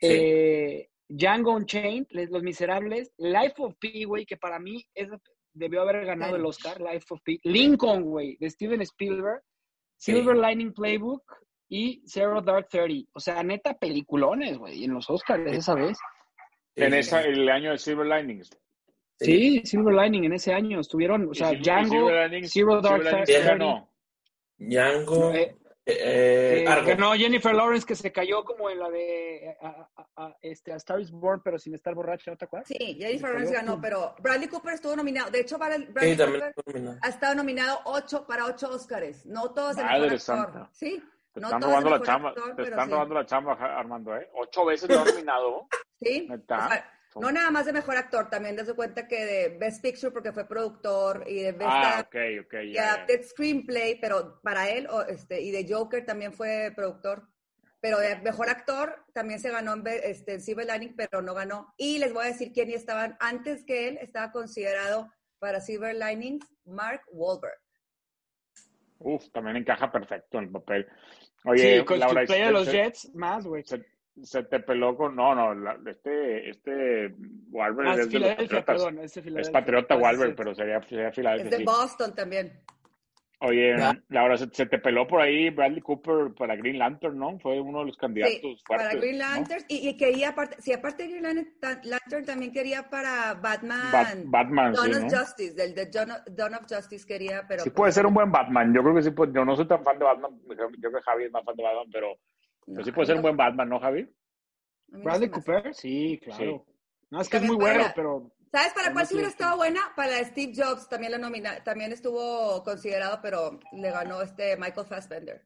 Sí. eh, Django Unchained, Los Miserables, Life of Pi, güey, que para mí es, debió haber ganado el Oscar, Life of Pi, Lincoln, güey, de Steven Spielberg, Silver Lining Playbook y Zero Dark Thirty. O sea, neta, peliculones, güey, en los Oscars esa vez. en esa, el año de Silver Linings. Sí, Silver Lining en ese año estuvieron, o sea, Django, Silver Linings- Zero Dark Thirty. ganó. Django, Eh, eh, eh, Argo. ganó Jennifer Lawrence que se cayó como en la de a, a- a- este, a Star is Born, pero sin estar borracha, ¿no te acuerdas? Sí, Jennifer Lawrence ganó, pero Bradley Cooper estuvo nominado. De hecho, Bradley, Bradley Sí, Cooper ha estado nominado ocho para ocho Oscars. No todos Madre mejor actor. santa. Sí, Te no están robando la chamba, actor, te están sí. robando la chamba, Armando, ¿eh? Ocho veces lo han nominado. Sí, Neta. o sea, no nada más de mejor actor, también desde cuenta que de Best Picture porque fue productor y de Best Ah, Act- ok, ok, y ya, ya. Adapted Screenplay, pero para él, o, este, y de Joker también fue productor. Pero de mejor actor también se ganó en, este, en Silver Lining, pero no ganó. Y les voy a decir quién estaban antes que él, estaba considerado para Silver Linings, Mark Wahlberg. Uf, también encaja perfecto en el papel. Oye, sí, con Laura, su playa de los Jets, más, güey. Se, se te peló con. No, no, la- este, este Wahlberg Ah, es es de los Filadelfia, Patriotas. perdón, es de Es patriota Ah, sí. pero sería, sería Es Filadelfia. de sí. Boston también. Oye, Ya. Laura, se, se te peló por ahí Bradley Cooper para Green Lantern, ¿no? Fue uno de los candidatos Sí, fuertes. para Green ¿no? Lantern. Y, y quería, aparte, sí, aparte de Green Lantern, Lantern, también quería para Batman. Bat- Batman, Dawn sí, of ¿no? Justice, del de of, Dawn of Justice quería, pero. Sí puede ser un buen Batman. Yo creo que sí. puede- Yo no soy tan fan de Batman. Yo creo que Javi es más fan de Batman, pero, pero No, sí puede ser un buen Batman, ¿no, Javi? Bradley. Cooper, sí, claro. No, es que es muy bueno, para- pero ¿Sabes para cuál sí hubiera estado buena? Para Steve Jobs también la nomina, también estuvo considerado, pero le ganó este Michael Fassbender.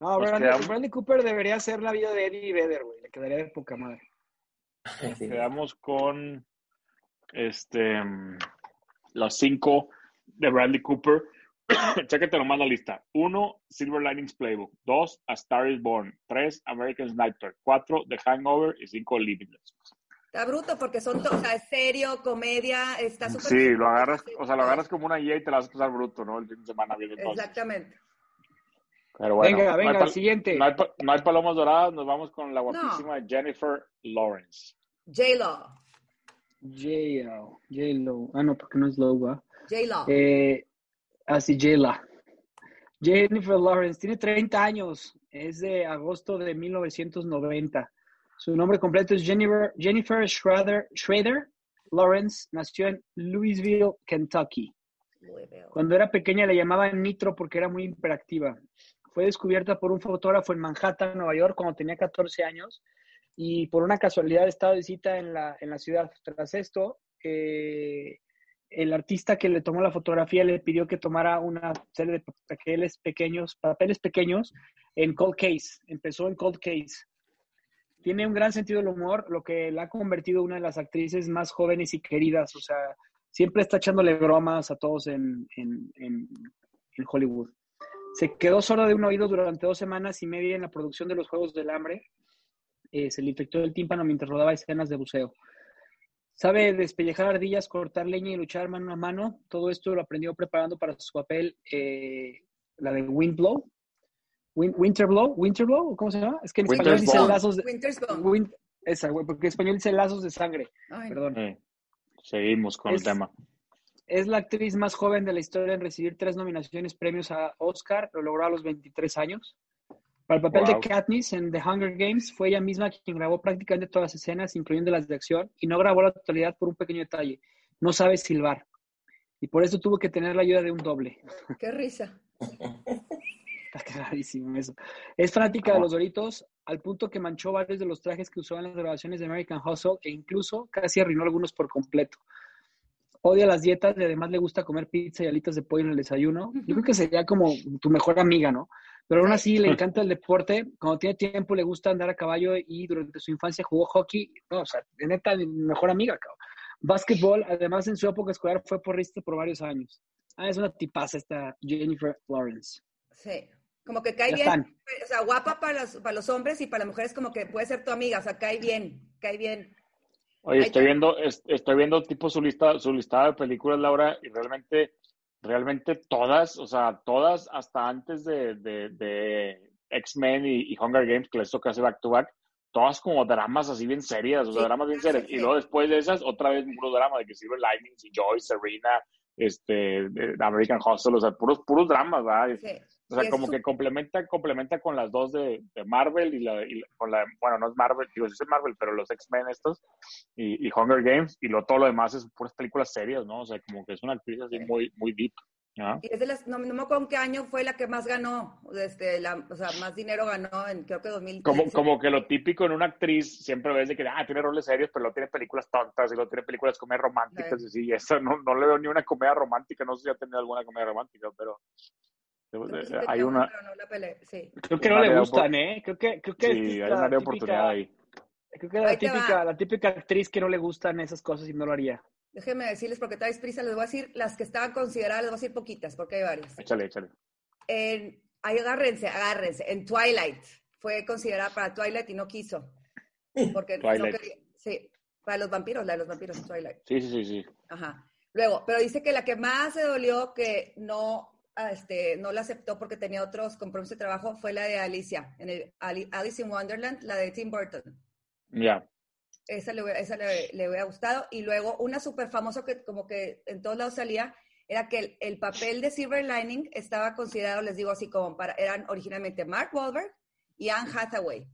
no, Pues Bradley, quedamos- Bradley Cooper debería ser la vida de Eddie Vedder, güey. Le quedaría de poca madre. Quedamos con este mm, los cinco de Bradley Cooper. <coughs> Chéquete nomás la lista. Uno, Silver Linings Playbook. Dos, A Star is Born. Tres, American Sniper. Cuatro, The Hangover. Y cinco, Limitless. Está bruto porque son, o sea, es serio, comedia, está súper... Sí, lo agarras, o sea, lo agarras como una guía y te la vas a pasar bruto, ¿no? El fin de semana viendo todo. Exactamente. Pero bueno, venga, no venga, hay siguiente. No hay, pa- no hay palomas doradas, nos vamos con la guapísima Jennifer Lawrence. J-Lo. J-Lo. J-Lo. Ah, no, porque no es Low, ¿va? J-Lo. Eh, así, J-La. Jennifer Lawrence tiene 30 años. Es de agosto de 1990. Su nombre completo es Jennifer, Jennifer Schrader, Schrader Lawrence. Nació en Louisville, Kentucky. Cuando era pequeña le llamaban Nitro porque era muy hiperactiva. Fue descubierta por un fotógrafo en Manhattan, Nueva York, cuando tenía 14 años y por una casualidad estaba de visita en la, en la ciudad. Tras esto, eh, el artista que le tomó la fotografía le pidió que tomara una serie de papeles pequeños, papeles pequeños en Cold Case. Empezó en Cold Case. Tiene un gran sentido del humor, lo que la ha convertido en una de las actrices más jóvenes y queridas. O sea, siempre está echándole bromas a todos en, en, en- Hollywood. Se quedó sorda de un oído durante dos semanas y media en la producción de los Juegos del Hambre. Eh, se le infectó el tímpano mientras rodaba escenas de buceo. Sabe despellejar ardillas, cortar leña y luchar mano a mano. Todo esto lo aprendió preparando para su papel, eh, la de Windblow. Win- Winterblow, Winterblow, ¿cómo se llama? Es que en español Winter's dice lazos de, Winter's Bone. Win- esa, güey, porque en español dice lazos de sangre. Ay, Perdón. Sí. Seguimos con Es- el tema. Es la actriz más joven de la historia en recibir tres nominaciones premios a Oscar. Lo logró a los 23 años. Para el papel Wow. de Katniss en The Hunger Games, fue ella misma quien grabó prácticamente todas las escenas, incluyendo las de acción, y no grabó la totalidad por un pequeño detalle. No sabe silbar. Y por eso tuvo que tener la ayuda de un doble. qué risa. Está cagadísimo eso. Es fanática de los Doritos, al punto que manchó varios de los trajes que usó en las grabaciones de American Hustle e incluso casi arruinó algunos por completo. Odia las dietas y además le gusta comer pizza y alitas de pollo en el desayuno. Yo creo que <laughs> sería como tu mejor amiga, ¿no? Pero aún así le <laughs> encanta el deporte. Cuando tiene tiempo le gusta andar a caballo y durante su infancia jugó hockey. No, o sea, de neta, mi mejor amiga, cabrón. Básquetbol, además en su época escolar fue porrista por varios años. Ah, es una tipaza esta Jennifer Lawrence. Sí. Como que cae Ya bien. están. O sea, guapa para los, para los hombres y para las mujeres como que puede ser tu amiga. O sea, cae bien, cae bien. Oye, estoy viendo, es- estoy viendo tipo su lista, su listado de películas, Laura, y realmente, realmente todas, o sea, todas hasta antes de, de, de X-Men y, y Hunger Games, que les toca hacer back to back, todas como dramas así bien serias, o sea, Sí, dramas bien serias. sí. Y luego después de esas, otra vez puro drama de que Silver Linings y Joy, Serena, este, American Hustle, o sea, puros, puros dramas, ¿verdad? O sea, como que complementa, complementa con las dos de, de Marvel y, la, y la- con la, bueno, no es Marvel, digo, sí es Marvel, pero los X-Men estos y, y Hunger Games y lo, todo lo demás es puras películas serias, ¿no? O sea, como que es una actriz así muy, muy deep, ¿no? Y es de las, no, no me acuerdo en qué año fue la que más ganó, este, la, o sea, más dinero ganó en creo que 2015. Como, como que lo típico en una actriz siempre ves de que, ah, tiene roles serios, pero luego tiene películas tontas y luego tiene películas comedias románticas Sí. y eso no, no le veo ni una comedia romántica, no sé si ha tenido alguna comedia romántica, pero Creo que sí eh, hay una, una, pero no la peleé, sí. Creo que no le gustan, ¿eh? Creo que, creo que sí, hay la un área de oportunidad ahí. Creo que la Ahí típica, la típica actriz que no le gustan esas cosas y no lo haría. Déjenme decirles, porque traes prisa, les voy a decir las que estaban consideradas, les voy a decir poquitas, porque hay varias. Échale, échale. En, ahí agárrense, agárrense. En Twilight fue considerada para Twilight y no quiso. Porque no quería- sí, para los vampiros, la de los vampiros, Twilight. Sí, sí, sí, sí. Ajá. Luego, pero dice que la que más se dolió que no este, no la aceptó porque tenía otros compromisos de trabajo fue la de Alicia, en el Ali- Alice in Wonderland, la de Tim Burton. Ya. Esa le, esa le, le hubiera gustado. Y luego una súper famosa que como que en todos lados salía, era que el, el papel de Silver Lining estaba considerado, les digo así, como para, eran originalmente Mark Wahlberg y Anne Hathaway.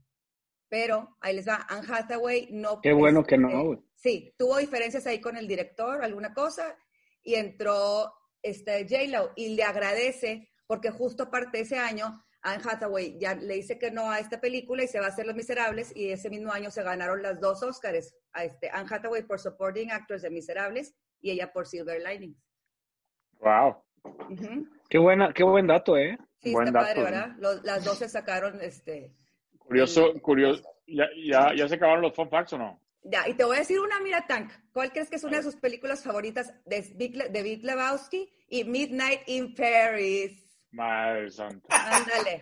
Pero ahí les va, Anne Hathaway no... Qué bueno que no, eh. Sí, tuvo diferencias ahí con el director, alguna cosa, y entró este, J-Lo y le agradece porque justo aparte de ese año, Anne Hathaway ya le dice que no a esta película y se va a hacer Los Miserables y ese mismo año se ganaron las dos Óscares, a este, Anne Hathaway por Supporting Actress de Miserables y ella por Silver Lining. Wow. Qué, buena, qué buen dato, ¿eh? Sí, Buen está dato, padre, ¿no? ¿verdad? Los- las dos se sacaron, este, Curioso, curioso. ¿Ya, ya, ¿Ya se acabaron los fun facts o no? Ya, y te voy a decir una, mira, Tank. ¿Cuál crees que es una de sus películas favoritas de Big, Le- de Big Lebowski? Y Midnight in Paris. Madre santa. Ándale,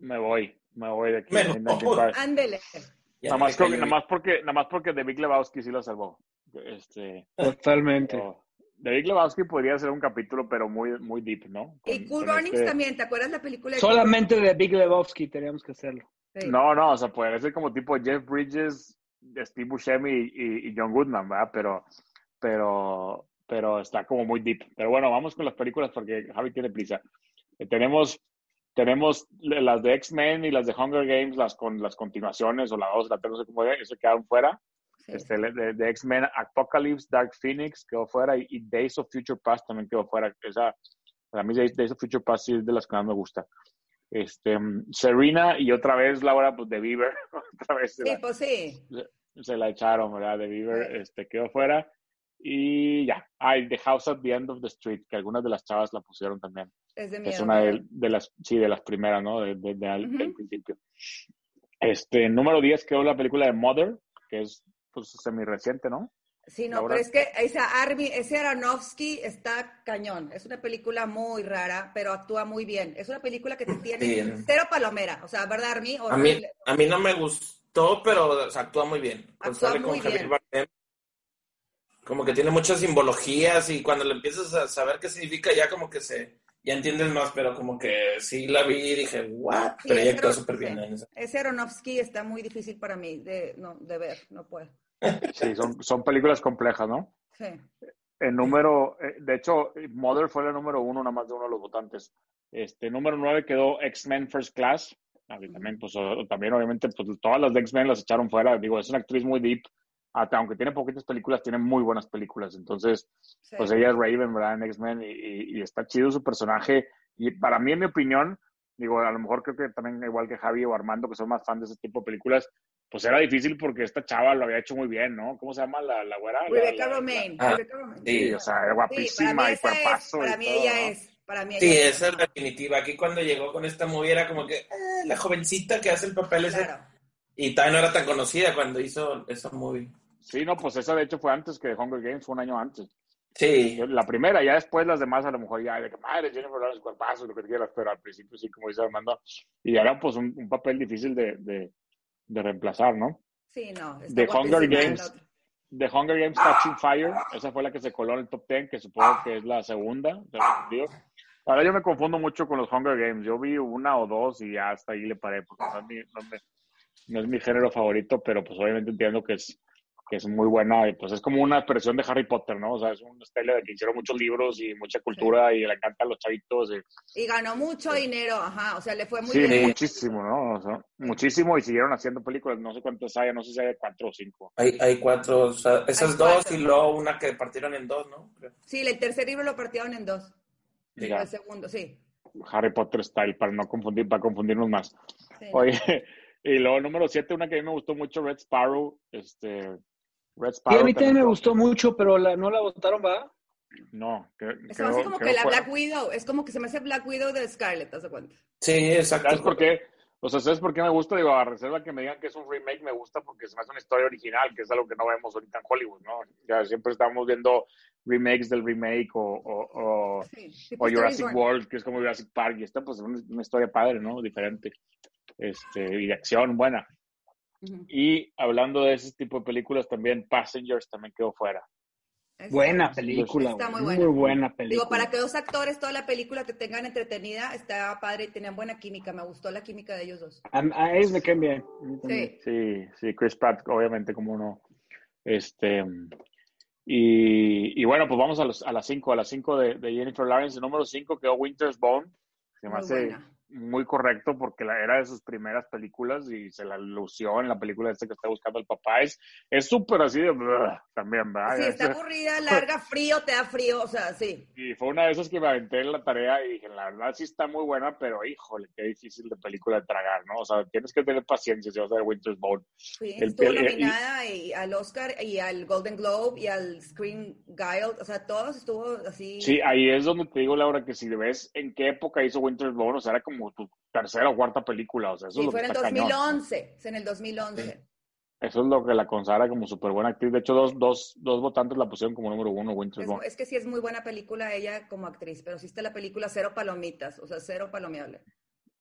Me voy. Me voy de aquí. <laughs> Ya Nada me más, creo que- cayó nada más porque, nada más porque The Big Lebowski sí lo salvó. Este, Totalmente. pero The Big Lebowski podría ser un capítulo, pero muy, muy deep, ¿no? Y Cool Runnings este- también, ¿te acuerdas la película de Solamente de Big Lebowski teníamos que hacerlo. Sí. No, no, o sea, puede ser como tipo Jeff Bridges, Steve Buscemi y, y- y John Goodman, ¿verdad? Pero, pero, pero está como muy deep. Pero bueno, vamos con las películas porque Javi tiene prisa. Eh, tenemos, tenemos las de X-Men y las de Hunger Games, las con las continuaciones o la dos, la tres, no sé cómo se quedaron fuera. Sí. Este, de, de X-Men, Apocalypse, Dark Phoenix quedó fuera y, y Days of Future Past también quedó fuera. Esa, para mí Days, Days of Future Past sí es de las que más me gusta. Este, Serena y otra vez Laura pues, de Bieber, <laughs> otra vez se, Sí, la, pues sí. se la echaron, ¿verdad? De Bieber Sí. este, quedó fuera. Y ya, hay The House at the End of the Street, que algunas de las chavas la pusieron también. Es de miedo. Es una de, de las, sí, de las primeras, ¿no? De, de- de al- del principio. Este, número 10 quedó la película de Mother, que es pues semi reciente, ¿no? Sí, no, pero es que esa Army, ese Aronofsky está cañón. Es una película muy rara, pero actúa muy bien. Es una película que te tiene cero palomera. O sea, ¿verdad, Army? A mí, a mí no me gustó, pero o sea, actúa muy bien. Actúa muy con bien. Bardem, como que tiene muchas simbologías y cuando le empiezas a saber qué significa ya como que se ya entiendes más, pero como que sí la vi y dije, what? Sí, pero ella Aron- súper bien sí. Ese Aronofsky está muy difícil para mí de, no, de ver, no puedo. Sí, son, son películas complejas, ¿no? Sí. El número, eh, de hecho, Mother fue la número uno, nada más de uno de los votantes. Este, número nueve quedó X-Men First Class. También, pues, también obviamente, pues, todas las de X-Men las echaron fuera. Digo, es una actriz muy deep. Hasta aunque tiene poquitas películas, tiene muy buenas películas. Entonces, sí. pues ella es Raven, ¿verdad? En X-Men y, y- y está chido su personaje. Y para mí, en mi opinión, digo, a lo mejor creo que también igual que Javi o Armando, que son más fans de ese tipo de películas, pues era difícil porque esta chava lo había hecho muy bien, ¿no? ¿Cómo se llama la, la güera? Rebecca Romaine. Ah, sí, Sí, o sea, era Sí, para guapísima mí y es, cuerpazo. para y mí todo, ella ¿no? es, para mí Sí, ella esa es la definitiva. Aquí cuando llegó con esta movie era como que eh, la jovencita que hace el papel ese. Claro. Y también no era tan conocida cuando hizo esa movie. Sí, no, pues esa de hecho fue antes que Hunger Games, fue un año antes. Sí, La primera, ya después las demás a lo mejor ya de que madre, Jennifer Lawrence, cuerpazo, lo que quieras, pero al principio sí, como dice Armando, y era pues un, un papel difícil de, de, de reemplazar, ¿no? Sí, no. The Hunger Games. The Hunger Games Catching Fire, esa fue la que se coló en el top 10, que supongo que es la segunda. Ahora yo me confundo mucho con los Hunger Games. Yo vi una o dos y ya hasta ahí le paré, porque no es mi, no me- no es mi género favorito, pero pues obviamente entiendo que es, que es muy buena. Y pues es como una expresión de Harry Potter, ¿no? O sea, es un estilo de que hicieron muchos libros y mucha cultura y le encantan los chavitos. y- Y ganó mucho dinero, ajá, o sea, le fue muy sí, bien. muchísimo, ¿no? O sea, muchísimo y siguieron haciendo películas. No sé cuántas hay, no sé si hay cuatro o cinco. hay, hay cuatro, o sea, esas Hay dos cuatro. y luego una que partieron en dos, ¿no? Creo. Sí, el tercer libro lo partieron en dos. Ya. El segundo, sí. Harry Potter style, para no confundir, para confundirnos más. sí. Oye, <laughs> y luego número 7, una que a mí me gustó mucho, Red Sparrow. Este, Red Sí, Sparrow. a mí también me gustó mucho, pero la, no la votaron, ¿va? No, que, Es así quedó- como que la fuera. Black Widow, es como que se me hace Black Widow de Scarlett, ¿te das cuenta? Sí, exacto. ¿Sabes por qué? O sea, ¿sabes por qué me gusta? Digo, a reserva que me digan que es un remake, me gusta porque se me hace una historia original, que es algo que no vemos ahorita en Hollywood, ¿no? Ya siempre estamos viendo remakes del remake o, o, o, Sí, tipo o Star Jurassic. World, que es como Jurassic Park, y esta pues es una, una historia padre, ¿no? Diferente. Este, y de acción buena. Y hablando de ese tipo de películas, también Passengers también quedó fuera. Buena película, Está muy muy buena. película. Digo, para que dos actores toda la película te tengan entretenida, está padre y tenían buena química. Me gustó la química de ellos dos. A, a ellos me caen bien. Sí. Sí, sí, Chris Pratt, obviamente, como no. Este, y, y bueno, pues vamos a, los, a las 5, a las 5 de, de Jennifer Lawrence. El número 5 quedó Winter's Bone. Se me Muy hace buena. Muy correcto porque la, era de sus primeras películas y se la lució en la película esta que está buscando el papá. Es es súper así de... También, ¿verdad? Sí, está Es- <laughs> aburrida, larga, frío, te da frío, o sea, sí. Y fue una de esas que me aventé en la tarea y dije, la verdad sí está muy buena, pero híjole, qué difícil de película de tragar, ¿no? O sea, tienes que tener paciencia si vas a ver Winter's Bone. Sí, El- estuvo el- el- nominada y al Oscar y al Golden Globe y al Screen Guild, o sea, todos estuvo así. Sí, ahí es donde te digo, Laura, que si ves en qué época hizo Winter's Bone, o sea, era como tu tercera o cuarta película, o sea, eso Sí, es lo fue que en el está cañón. 2011, es en el 2011. Eso es lo que la consagra como súper buena actriz. De hecho, dos, dos, dos votantes la pusieron como número uno, Winter's Es, es que sí es muy buena película ella como actriz, pero sí está la película cero palomitas, o sea, cero palomeable.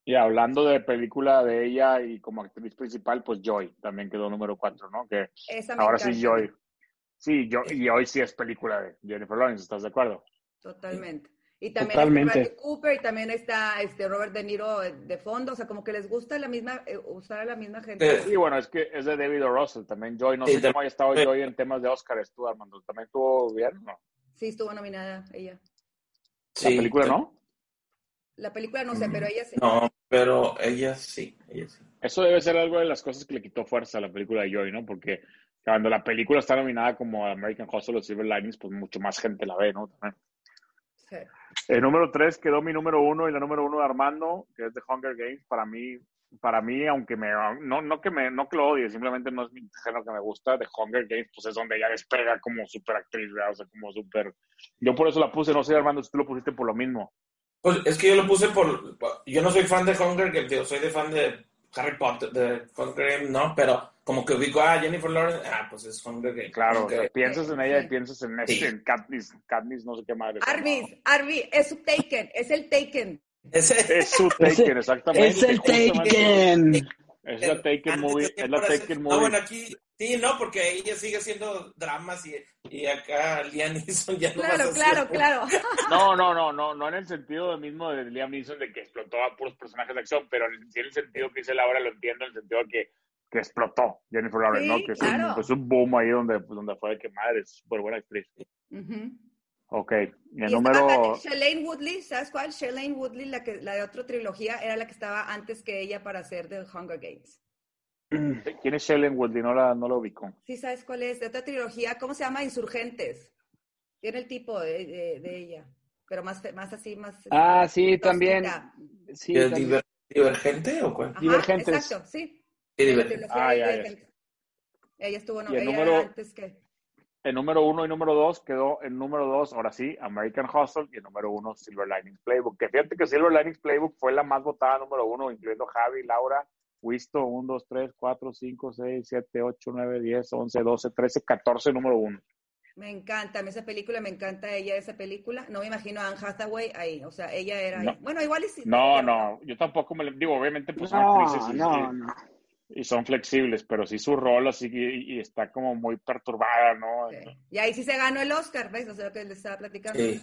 Y hablando de película de ella y como actriz principal, pues Joy también quedó número cuatro, ¿no? Que Esa ahora sí. Joy. Sí, yo, y hoy sí es película de Jennifer Lawrence, ¿estás de acuerdo? Totalmente. Y también Totalmente. está Bradley Cooper y también está este Robert De Niro eh, de fondo, o sea, como que les gusta la misma, eh, usar a la misma gente. Sí, bueno, es que es de David O. Russell, también Joy, no Sí, sé cómo haya estado. Joy en temas de Oscars, tú Armando, ¿también estuvo bien? No. Sí, estuvo nominada ella. La película no. La película no sé, pero ella sí. No, pero ella sí, ella sí. Eso debe ser algo de las cosas que le quitó fuerza a la película de Joy, ¿no? Porque cuando la película está nominada como American Hustle o Silver Linings, pues mucho más gente la ve, ¿no? También. Sí. El número tres quedó mi número uno y la número uno de Armando, que es de Hunger Games. Para mí, para mí, aunque me, no, no que me, no que lo odie, simplemente no es mi género que me gusta, de Hunger Games, pues es donde ella despega como super actriz, ¿verdad? O sea, como super. Yo por eso la puse, no sé, Armando, si tú lo pusiste por lo mismo. Pues es que yo lo puse por. Yo no soy fan de Hunger Games, digo, soy de fan de Harry Potter, de Hunger Games, no, pero como que ubico a Jennifer Lawrence, ah, pues es Hunger Games. Claro, Como o sea, piensas en ella y piensas en, Sí. este, en Katniss, Katniss, no sé qué madre. Arvis, Arvis, es su Taken, es el Taken. Ese, Es su <laughs> Taken, exactamente. Es el. Taken. Es la Taken antes movie, es la Taken No, movie. bueno, aquí, sí, no, porque ella sigue haciendo dramas y, y acá Liam Neeson ya no Claro, claro, claro. <laughs> No, no, no, no, no en el sentido mismo de Liam Neeson de que explotó a puros personajes de acción, pero en- sí en el sentido que dice Laura, lo entiendo, en el sentido de que, que explotó Jennifer Lawrence, Sí, ¿no? Que es un, pues, un boom ahí donde, pues, donde fue de que madre, es súper buena actriz. Ujú. Ok, y el Y número... Shailene Woodley, ¿sabes cuál? Shailene Woodley, la, que, la de otra trilogía, era la que estaba antes que ella para hacer The Hunger Games. ¿Quién es Shailene Woodley? No la, no la ubico. Sí, ¿sabes cuál es? De otra trilogía, ¿cómo se llama? Insurgentes. Tiene el tipo de, de- de ella, pero más, fe- más así, más... Ah, sí, tosquita. también. Sí, ¿Y el también. diver- ¿Divergente o cuál? Ajá, Divergentes. Exacto, sí. Trilogía Ah, ya, ya. Ella estuvo, no, el ella número- antes que... El número uno y número dos quedó en número dos, ahora sí, American Hustle, y el número uno, Silver Linings Playbook. Que fíjate que Silver Linings Playbook fue la más votada número uno, incluyendo Javi, Laura, Wisto, 1, 2, 3, 4, 5, 6, 7, 8, 9, 10, 11, 12, 13, 14, número uno. Me encanta, a mí esa película, me encanta ella, esa película. No me imagino a Anne Hathaway ahí, o sea, ella era No. ahí. Bueno, igual y sí. No, no, yo tampoco me le digo, obviamente pues No, actrices y, no, no. Y son flexibles, pero sí su rol así y, y está como muy perturbada, ¿no? Sí. Y ahí sí se ganó el Oscar, ¿ves? O sea, lo que les estaba platicando. Sí.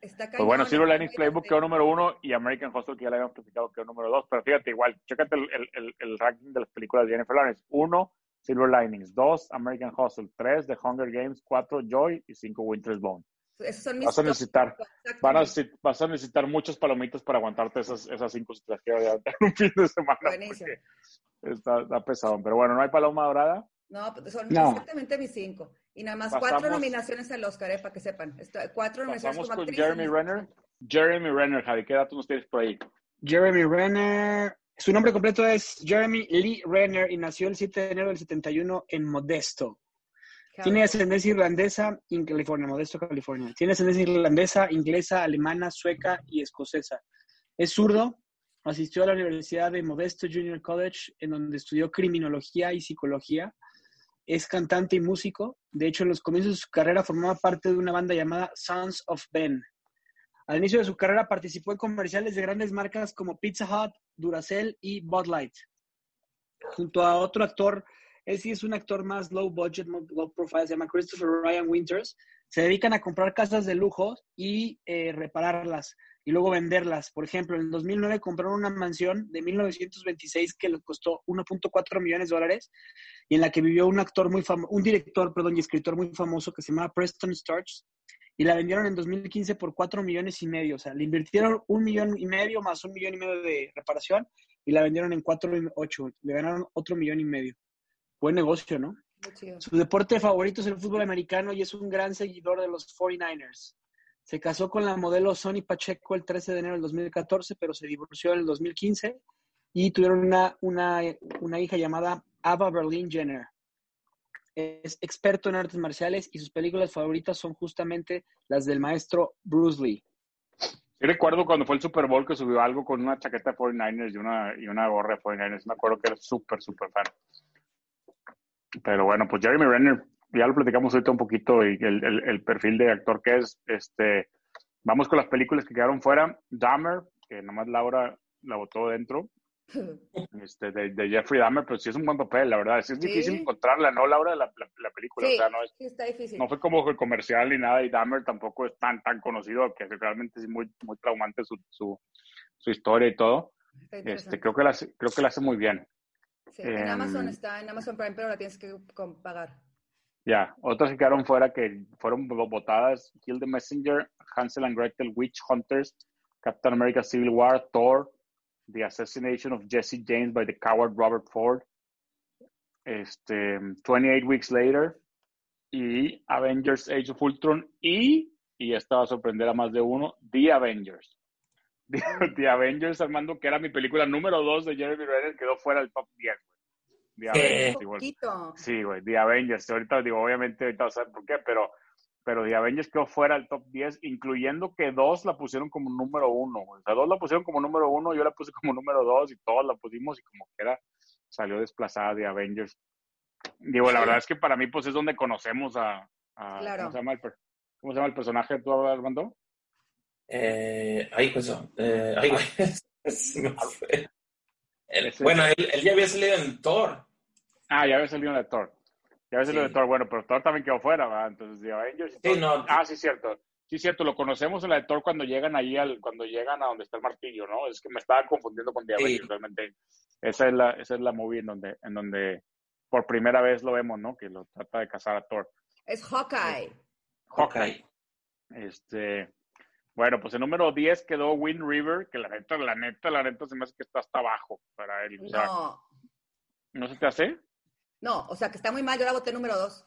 Está Pues bueno, Silver Linings muy Playbook quedó número uno y American Hustle, que ya le habíamos platicado, quedó número dos. Pero fíjate, igual, chécate el, el, el, el ranking de las películas de Jennifer Lawrence. Uno, Silver Linings. Dos, American Hustle. Tres, The Hunger Games. Cuatro, Joy. Y cinco, Winter's Bone. Esos son mis Vas a necesitar, van a, vas a necesitar muchas palomitas para aguantarte esas, esas cinco si te las quieres aguantar <laughs> un fin de semana. Buenísimo. porque Está, está pesado. Pero bueno, no hay paloma dorada. No, pues son No. exactamente mis cinco. Y nada más Pasamos- cuatro nominaciones al Oscar, eh, para que sepan. Esto- cuatro nominaciones Pasamos como con actriz. Jeremy Renner. Jeremy Renner, Javi, ¿qué datos nos tienes por ahí? Jeremy Renner. Su nombre completo es Jeremy Lee Renner y nació el 7 de enero del 71 en Modesto. Tiene ascendencia irlandesa en California, Modesto, California. Tiene ascendencia irlandesa, inglesa, alemana, sueca y escocesa. Es zurdo. Asistió a la Universidad de Modesto Junior College, en donde estudió criminología y psicología. Es cantante y músico. De hecho, en los comienzos de su carrera formaba parte de una banda llamada Sons of Ben. Al inicio de su carrera participó en comerciales de grandes marcas como Pizza Hut, Duracell y Bud Light. Junto a otro actor, él sí es un actor más low budget, low profile, se llama Christopher Ryan Winters. se dedican a comprar casas de lujo y eh, repararlas y luego venderlas. Por ejemplo, en el 2009 compraron una mansión de 1926 que les costó 1.4 millones de dólares y en la que vivió un actor muy famoso, un director, perdón, y escritor muy famoso que se llamaba Preston Sturges y la vendieron en 2015 por 4 millones y medio. O sea, le invirtieron un millón y medio más un millón y medio de reparación y la vendieron en 4.8. Le ganaron otro millón y medio. Buen negocio, ¿no? Su deporte favorito es el fútbol americano y es un gran seguidor de los 49ers. Se casó con la modelo Sonny Pacheco el 13 de enero del 2014, pero se divorció en el 2015 y tuvieron una, una, una hija llamada Ava Berlin Jenner. Es experto en artes marciales y sus películas favoritas son justamente las del maestro Bruce Lee. Sí recuerdo cuando fue el Super Bowl que subió algo con una chaqueta de 49ers y una, y una gorra de 49ers. Me acuerdo que era súper, súper fan. Pero bueno, pues Jeremy Renner, ya lo platicamos ahorita un poquito y el, el, el perfil de actor que es. Este, vamos con las películas que quedaron fuera. Dahmer, que nomás Laura la votó dentro. <laughs> Este, de, de Jeffrey Dahmer, pero sí es un buen papel, la verdad. Sí es difícil Sí. encontrarla, ¿no, Laura? La, la, la película. Sí, O sea, no, es, sí, está difícil. no fue como el comercial ni nada, y Dahmer tampoco es tan, tan conocido, que realmente es muy, muy traumante su, su, su historia y todo. Este, creo, que la, creo que la hace muy bien. Sí, en Amazon em, está, en Amazon Prime, pero la tienes que pagar. Ya, otras que quedaron fuera que fueron votadas, Kill the Messenger, Hansel and Gretel, Witch Hunters, Captain America Civil War, Thor, The Assassination of Jesse James by the Coward Robert Ford, este, 28 Weeks Later, y Avengers Age of Ultron, y, y esta va a sorprender a más de uno, The Avengers. The, The <laughs> Avengers, Armando, que era mi película número 2 de Jeremy Renner, quedó fuera del top 10. güey. The ¿Qué? Avengers. Sí, güey, The Avengers. Ahorita digo, obviamente, ahorita vas a ver por qué, pero, pero The Avengers quedó fuera del top 10, incluyendo que dos la pusieron como número uno. güey. O sea, dos la pusieron como número uno, yo la puse como número dos y todos la pusimos y como que era, salió desplazada The Avengers. Digo, la verdad es que para mí, pues es donde conocemos a. a- Claro. ¿cómo, se llama el, ¿Cómo se llama el personaje tú, Armando? Eh, ay, pues, eh, güey. <laughs> Él- Ese- bueno, él, él ya había salido en Thor. Ah, ya había salido de Thor. Ya había salido Sí. de Thor, bueno, pero Thor también quedó fuera, ¿verdad? Entonces, The Avengers. y Sí, Thor- no. Ah, sí, cierto. Sí, cierto, lo conocemos en la de Thor cuando llegan ahí al, cuando llegan a donde está el martillo, ¿no? Es que me estaba confundiendo con The Sí. Avengers, realmente. Esa es la, esa es la movie en donde, en donde por primera vez lo vemos, ¿no? Que lo trata de cazar a Thor. Es Hawkeye. Hawkeye. Este, bueno, pues el número 10 quedó Wind River, que la neta, la neta, la neta se me hace que está hasta abajo para él. O sea, No, ¿no se te hace? no, o sea que está muy mal. Yo la voté número dos.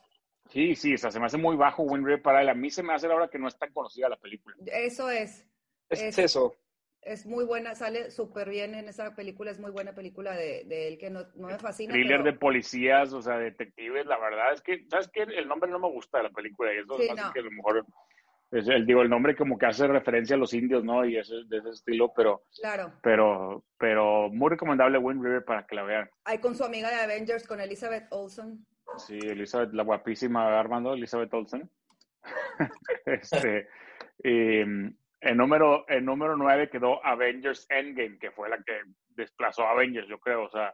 Sí, sí, o sea, se me hace muy bajo Wind River para él. A mí se me hace ahora que no es tan conocida la película. Eso es. Es, Es- eso. Es muy buena, sale súper bien en esa película. Es muy buena película de, de él que no, no me fascina. Thriller pero- de policías, o sea, detectives, la verdad es que, ¿sabes qué? El nombre no me gusta de la película y eso Sí, es más no. que a lo mejor, es el, digo, el nombre como que hace referencia a los indios, ¿no? Y ese, de ese estilo, pero, Claro. pero, pero muy recomendable Wind River para que la vean. Hay con su amiga de Avengers, con Elizabeth Olsen. Sí, Elizabeth, la guapísima Armando, Elizabeth Olsen. <laughs> este, y, el número, el número 9 quedó Avengers Endgame, que fue la que desplazó a Avengers, yo creo, o sea,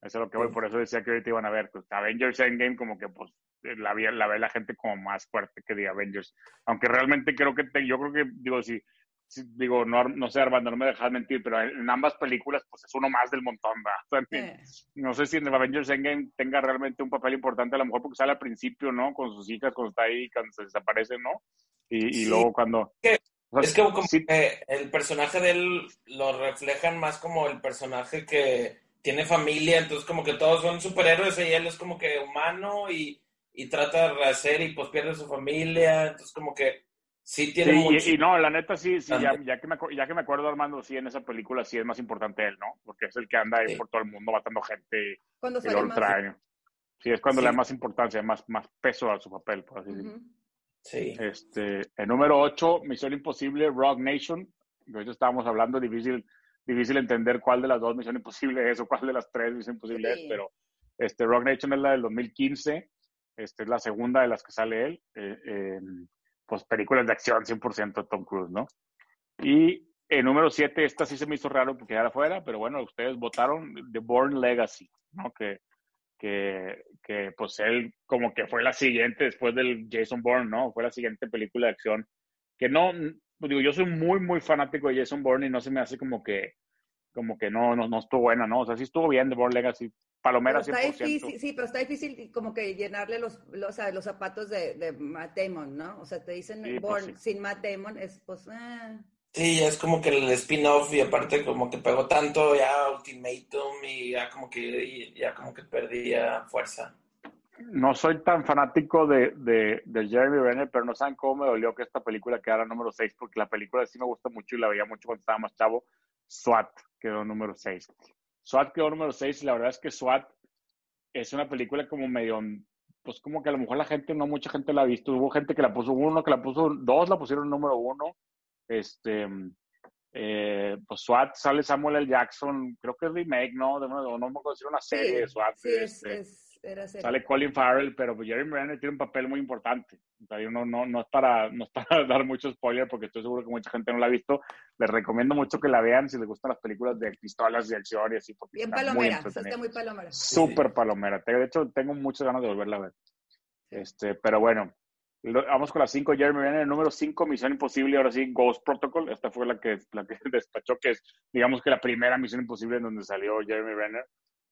eso es lo que voy, por eso decía que ahorita iban a ver, pues Avengers Endgame como que pues la, vi- la ve la gente como más fuerte que The Avengers, aunque realmente creo que, te- yo creo que, digo, si, si- digo, no, no sé Armando, no me dejas mentir, pero en, en ambas películas pues es uno más del montón, ¿verdad? <laughs> También. Eh, No sé si en el Avengers Endgame tenga realmente un papel importante, a lo mejor porque sale al principio, ¿no? Con sus hijas, cuando está ahí, cuando se desaparece, ¿no? Y, y Sí. luego cuando... Que- o sea, Es que como sí, que el personaje de él lo reflejan más como el personaje que tiene familia, entonces como que todos son superhéroes y él es como que humano y, y trata de rehacer y pues pierde su familia, entonces como que sí tiene sí, mucho. y, y no, la neta sí, sí ya, ya, que me, ya que me acuerdo, Armando, sí, en esa película sí es más importante él, ¿no? Porque es el que anda ahí Sí. por todo el mundo matando gente y, cuando y más. trae. Sí, es cuando Sí. le da más importancia, más, más peso a su papel, por así decirlo. Ujú. Sí. Este, el número 8, Misión Imposible, Rogue Nation. De ahorita estábamos hablando, difícil, difícil entender cuál de las dos Misión Imposible es o cuál de las tres Misión Imposible Sí. es, pero este, Rogue Nation es la del 2015, este, es la segunda de las que sale él. Eh, eh, pues películas de acción 100% de Tom Cruise, ¿no? Y el número 7, esta sí se me hizo raro porque era afuera, pero bueno, ustedes votaron The Born Legacy, ¿no? Que que, que pues él como que fue la siguiente después del Jason Bourne, ¿no? Fue la siguiente película de acción. Que no, digo, yo soy muy, muy fanático de Jason Bourne y no se me hace como que, como que no, no, no estuvo buena, ¿no? O sea, sí estuvo bien de Bourne Legacy, palomera Pero está 100%. difícil, sí, pero está difícil como que llenarle los, los, los zapatos de, de Matt Damon, ¿no? O sea, te dicen Sí, pues Bourne sí. sin Matt Damon, es pues, eh. Sí, ya es como que el spin-off y aparte como que pegó tanto ya Ultimatum y ya como que ya como que perdía fuerza. No soy tan fanático de, de, de Jeremy Renner, pero no saben cómo me dolió que esta película quedara número 6, porque la película sí me gusta mucho y la veía mucho cuando estaba más chavo. SWAT quedó número 6. SWAT quedó número 6 y la verdad es que SWAT es una película como medio, pues como que a lo mejor la gente, no mucha gente la ha visto. Hubo gente que la puso uno, que la puso dos, la pusieron número uno. Este, eh, pues SWAT sale Samuel L. Jackson, creo que es remake, ¿no? De una, no me acuerdo si era una serie sí, de SWAT. sí, es, este, es, era serio. sale Colin Farrell, pero Jeremy Renner tiene un papel muy importante. O sea, yo no, no, no, es para, no es para <laughs> dar mucho spoiler porque estoy seguro que mucha gente no la ha visto. Les recomiendo mucho que la vean si les gustan las películas de pistolas y acción y así. Porque Bien está muy palomera, sí, entretenida. está muy palomera. Súper palomera. De hecho, tengo muchas ganas de volverla a ver. Este, pero bueno, vamos con las cinco. Jeremy Renner, número cinco, Misión Imposible, ahora sí, Ghost Protocol. Esta fue la que, la que <laughs> despachó, que es, digamos que la primera Misión Imposible en donde salió Jeremy Renner.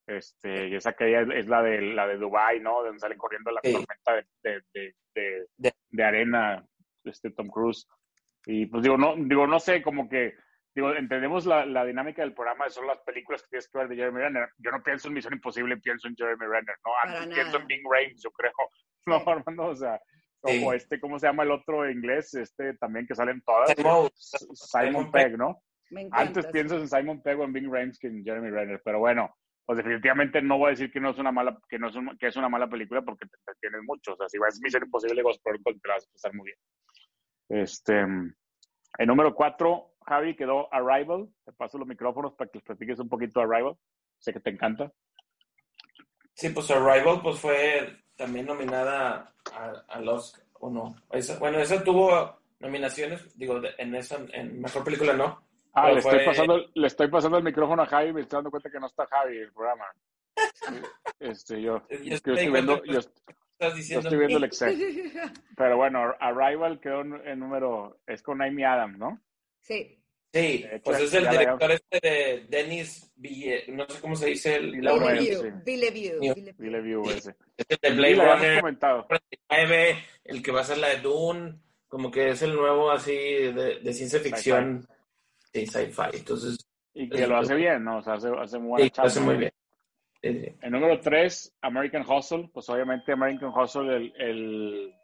Este, y esa que ella es la de, la de Dubai, ¿no? De donde salen corriendo la Sí. tormenta de, de, de, de- De- de arena, este Tom Cruise. Y pues digo, no, digo, no sé, como que, digo, entendemos la, la dinámica del programa, son las películas que tienes que ver de Jeremy Renner. Yo no pienso en Misión Imposible, pienso en Jeremy Renner, ¿no? Para Antes pienso nada. en Bing Rames, yo creo. <laughs> No, Armando, o sea, como Sí. este, ¿cómo se llama el otro inglés? Este también que salen todas. Simon- Simon, Simon Pegg, ¿no? Me encanta. Antes piensas en Simon Pegg o en Bing Rames que en Jeremy Renner, pero bueno, pues definitivamente no voy a decir que no es una mala, que no es, un- que es una mala película porque te entretienes mucho. O sea, si vas a Misión Imposible, Ghost Protocol, te vas a pasar muy bien. Este, el número cuatro, Javi, quedó Arrival. Te paso los micrófonos para que les platiques un poquito Arrival. Sé que te encanta. Sí, pues Arrival pues fue también nominada al Oscar, ¿o no? Esa- bueno, esa tuvo nominaciones, digo, en esa, en Mejor Película no. Ah, le estoy, pasando, le estoy pasando el micrófono a Javi y me estoy dando cuenta que no está Javi en el programa. <laughs> Este, yo, Yo yo estoy viendo, yo, Estás yo diciendo... estoy viendo el Excel. Pero bueno, Arrival quedó en, en número, es con Amy Adams, ¿no? Sí, Sí, pues es el director este de Denis Ville, no sé cómo se dice el Villeneuve. Villeneuve, ese. es el de Blade Runner comentado. 49, el que va a ser la de Dune, como que es el nuevo así de, de ciencia ficción, sí, sci-fi, entonces Y que lo hace bien, ¿no? O sea, hace, hace muy buena sí, lo hace muy bien. Sí, sí. El número 3, American Hustle. Pues obviamente American Hustle, el... el...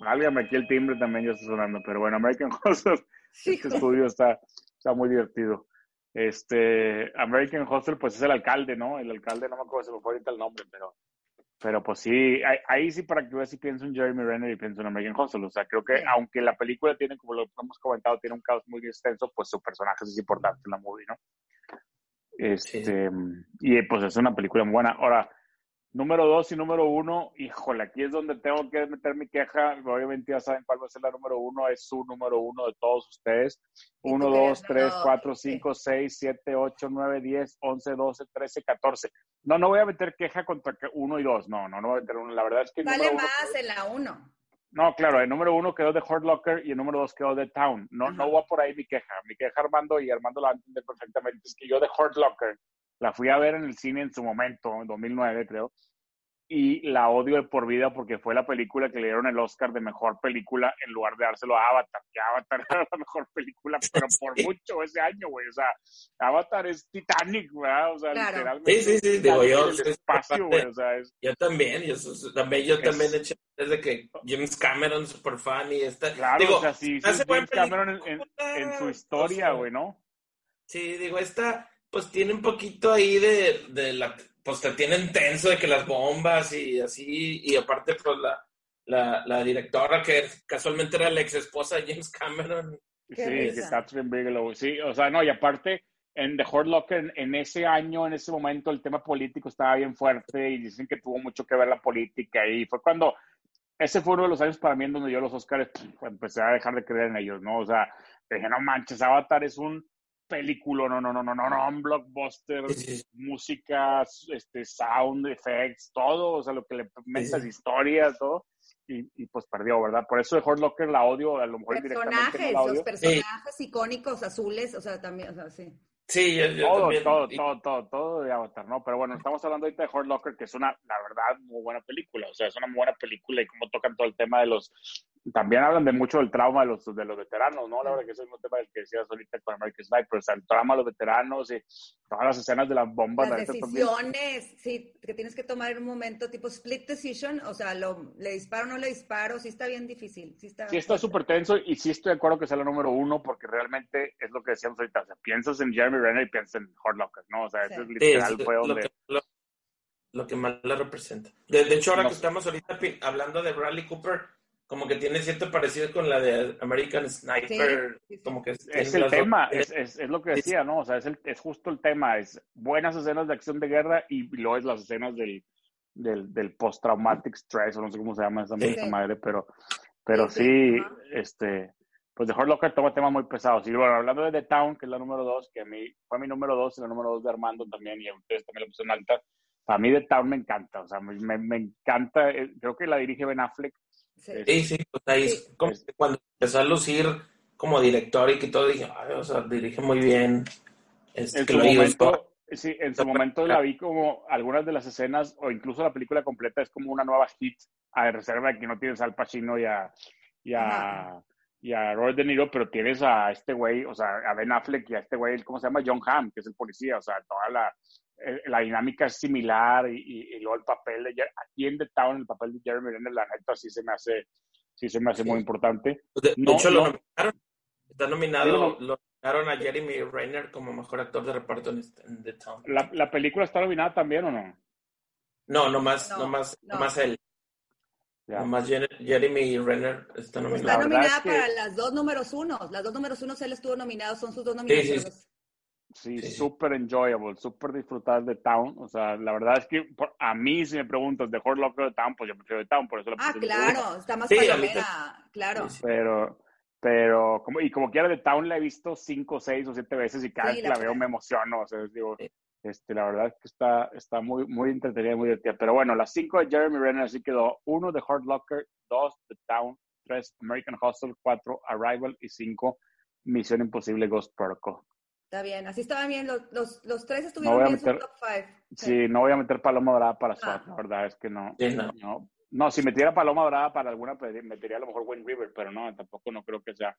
Válgame aquí el timbre también ya está sonando, pero bueno, American <laughs> Hustle, este Hijo. estudio está, está muy divertido. Este, American Hustle, pues es el alcalde, ¿no? El alcalde, no me acuerdo, se me fue ahorita el nombre, pero, pero pues sí, ahí, ahí sí para que veas si pienso en Jeremy Renner y pienso en American Hustle. O sea, creo que Sí. aunque la película tiene, como lo hemos comentado, tiene un caos muy extenso, pues su personaje es importante en la movie, ¿no? Este, y pues es una película muy buena. Ahora, número dos y número uno, híjole, aquí es donde tengo que meter mi queja. Obviamente ya saben cuál va a ser la número uno, es su número uno de todos ustedes. ¿Y tú Uno, dos, tres, cuatro, sí. cinco, seis, siete, ocho, nueve, diez, once, doce, trece, catorce. No, no voy a meter queja contra que uno y dos. No, no, no voy a meter uno. La verdad es que Vale más en la uno. no, claro, el número uno quedó de Hurt Locker y el número dos quedó de Town. No, Ajá. no va por ahí mi queja. Mi queja, Armando, y Armando la entender perfectamente, es que yo de Hurt Locker la fui a ver en el cine en su momento, en 2009, creo, y la odio de por vida porque fue la película que le dieron el Oscar de mejor película en lugar de dárselo a Avatar, que Avatar <laughs> era la mejor película, pero por mucho ese año, güey. O sea, Avatar es Titanic, güey. O sea, Claro. literalmente. Sí, sí, sí, es digo, yo espacio, güey. O sea, es Yo también, yo, también, yo Es- también he hecho desde que James Cameron, super fan, y esta. Claro, digo, o sea, hizo buena James Cameron en, en- película, en su o historia, sea, güey, ¿no? Sí, digo, esta, pues tiene un poquito ahí de, de la, pues te tienen tenso de que las bombas y así, y aparte, pues la, la, la directora que casualmente era la ex esposa de James Cameron. Sí, que Catherine Bigelow. Sí, o sea, no, y aparte, en The Hurt Locker, en, en ese año, en ese momento, el tema político estaba bien fuerte y dicen que tuvo mucho que ver la política y fue cuando, ese fue uno de los años para mí en donde yo los Oscars pff, empecé a dejar de creer en ellos, ¿no? O sea, dije, no manches, Avatar es un película, no, no, no, no, no, no, un blockbuster, música, este, sound effects, todo, o sea, lo que le metas, historias, todo. Y, y, pues perdió, ¿verdad? Por eso de Hurt Locker la odio, a lo mejor personajes, directamente no la odio. los personajes icónicos azules, o sea, también, o sea, sí. Sí, yo, yo todo, también. todo, Y- todo, todo, todo de Avatar, ¿no? Pero bueno, estamos hablando ahorita de Hurt Locker, que es una, la verdad, muy buena película. O sea, es una muy buena película y cómo tocan todo el tema de los. También hablan de mucho del trauma de los, de los veteranos, ¿no? La verdad que ese es un tema del que decías ahorita con American Sniper, o sea, el trauma de los veteranos y todas las escenas de las bombas. Las decisiones, sí, que tienes que tomar en un momento tipo split decision, o sea, lo, le disparo o no le disparo, sí está bien difícil. Sí está, Sí, está súper tenso y sí estoy de acuerdo que sea la número uno porque realmente es lo que decíamos ahorita. O sea, piensas en Jeremy Renner y piensas en Hurt Locker, ¿no? O sea, Sí. eso es Sí, literal, es fue lo, donde. que, lo, lo que más la representa. De, de hecho, ahora No que estamos ahorita hablando de Bradley Cooper, como que tiene cierto parecido con la de American Sniper, Sí, sí, sí. como que Es el tema, es, es, es lo que decía, ¿no? O sea, es, el, es justo el tema, es buenas escenas de acción de guerra y luego es las escenas del, del, del post-traumatic stress, o no sé cómo se llama esa, Sí. madre, pero, pero Sí, sí, sí, ajá. este, pues de Hurt Locker toma temas muy pesados. Y bueno, hablando de The Town, que es la número dos, que a mí fue mi número dos y la número dos de Armando también, y a ustedes también lo pusieron alta. A mí The Town me encanta, o sea, me, me, me encanta, eh, creo que la dirige Ben Affleck. Sí. Sí, sí, pues ahí Sí. es como que cuando empezó a lucir como director y que todo dije, "Ay, o sea, dirige muy bien. Este, en que su lo momento, sí, en su momento la vi como algunas de las escenas, o incluso la película completa es como una nueva hit, a reserva de que no tienes al Pacino y a, y a, y a Robert De Niro, pero tienes a este güey, o sea, a Ben Affleck y a este güey, ¿cómo se llama? John Hamm, que es el policía, o sea, toda la, la dinámica es similar y, y, y luego el papel de, aquí en The Town, el papel de Jeremy Renner, la neta sí se me hace, sí se me hace Sí. muy importante. De, de No, hecho, lo no. nominaron. Está nominado, lo- nominaron a Jeremy Renner como mejor actor de reparto en, este- en The Town. ¿La, ¿La película está nominada también o no? No, nomás, No, nomás, no. nomás él. Ya. Nomás Jer- Jeremy Renner está nominado. está La nominada es que- para las dos números unos. Las dos números unos él estuvo nominado, son sus dos sí, nominaciones. Sí, Sí, sí. súper enjoyable, súper disfrutar de Town. O sea, la verdad es que por- a mí, si me preguntas de Hurt Locker de Town, pues yo prefiero de Town, por eso la Ah, claro, está más Sí, palomera, claro. Sí, sí. Pero, pero, como, y como quiera, de Town la he visto cinco, seis o siete veces y cada Sí, vez que la la veo me emociono. O sea, digo, Sí. este, la verdad es que está, está muy, muy entretenida, muy divertida. Pero bueno, las cinco de Jeremy Renner así quedó. Uno de Hurt Locker, dos de Town, tres American Hustle, cuatro Arrival y cinco Misión Imposible Ghost Protocol. Está bien, así estaban bien. Los, los, los tres No estuvieron voy a bien en su top five. Sí, no voy a meter paloma dorada para SWAT, Ah. la verdad es que no. Sí, no. no. No, si metiera paloma dorada para alguna, pues, metería a lo mejor Wind River, pero no, tampoco no creo que sea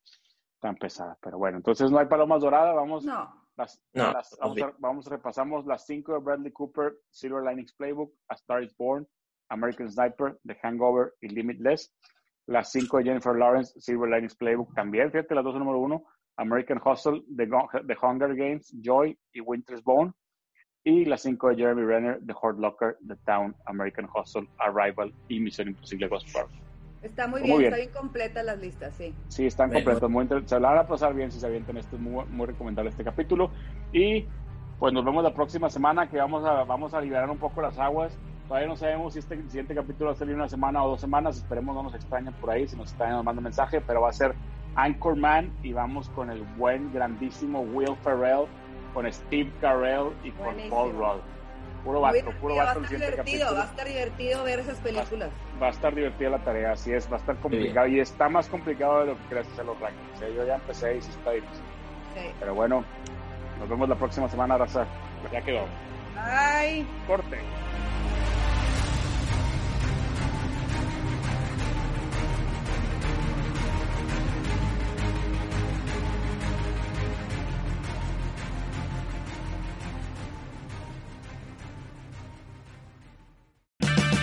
tan pesada. Pero bueno, entonces no hay palomas doradas, vamos, No, las, No, las- vamos, a, vamos, repasamos las cinco de Bradley Cooper, Silver Linings Playbook, A Star is Born, American Sniper, The Hangover y Limitless. Las cinco de Jennifer Lawrence, Silver Linings Playbook también, fíjate, las dos son número uno. American Hustle, The, The Hunger Games, Joy y Winter's Bone. Y las cinco de Jeremy Renner, The Hurt Locker, The Town, American Hustle, Arrival y Misión Imposible Ghost Protocol. está muy Muy bien, bien. está bien completa las listas, sí. Sí, están Bueno. completos, muy se la van a pasar bien si se avientan. Esto es muy, muy recomendable este capítulo. Y pues nos vemos la próxima semana que vamos a, vamos a liberar un poco las aguas. Todavía no sabemos si este siguiente capítulo va a salir una semana o dos semanas. Esperemos no nos extrañen por ahí. Si nos extrañan, nos mandan mensaje. Pero va a ser Anchorman y vamos con el buen, grandísimo Will Ferrell, con Steve Carell y con. Paul Rudd. Puro vato, puro divertido, va a vato estar divertido, capítulo. va a estar divertido ver esas películas. Va a estar divertida la tarea, así es, va a estar complicado y está más complicado de lo que crees hacer los rankings. ¿eh? Yo ya empecé y sí está difícil. Sí. Pero bueno, nos vemos la próxima semana, Raza. Ya quedó. Ay. Corte.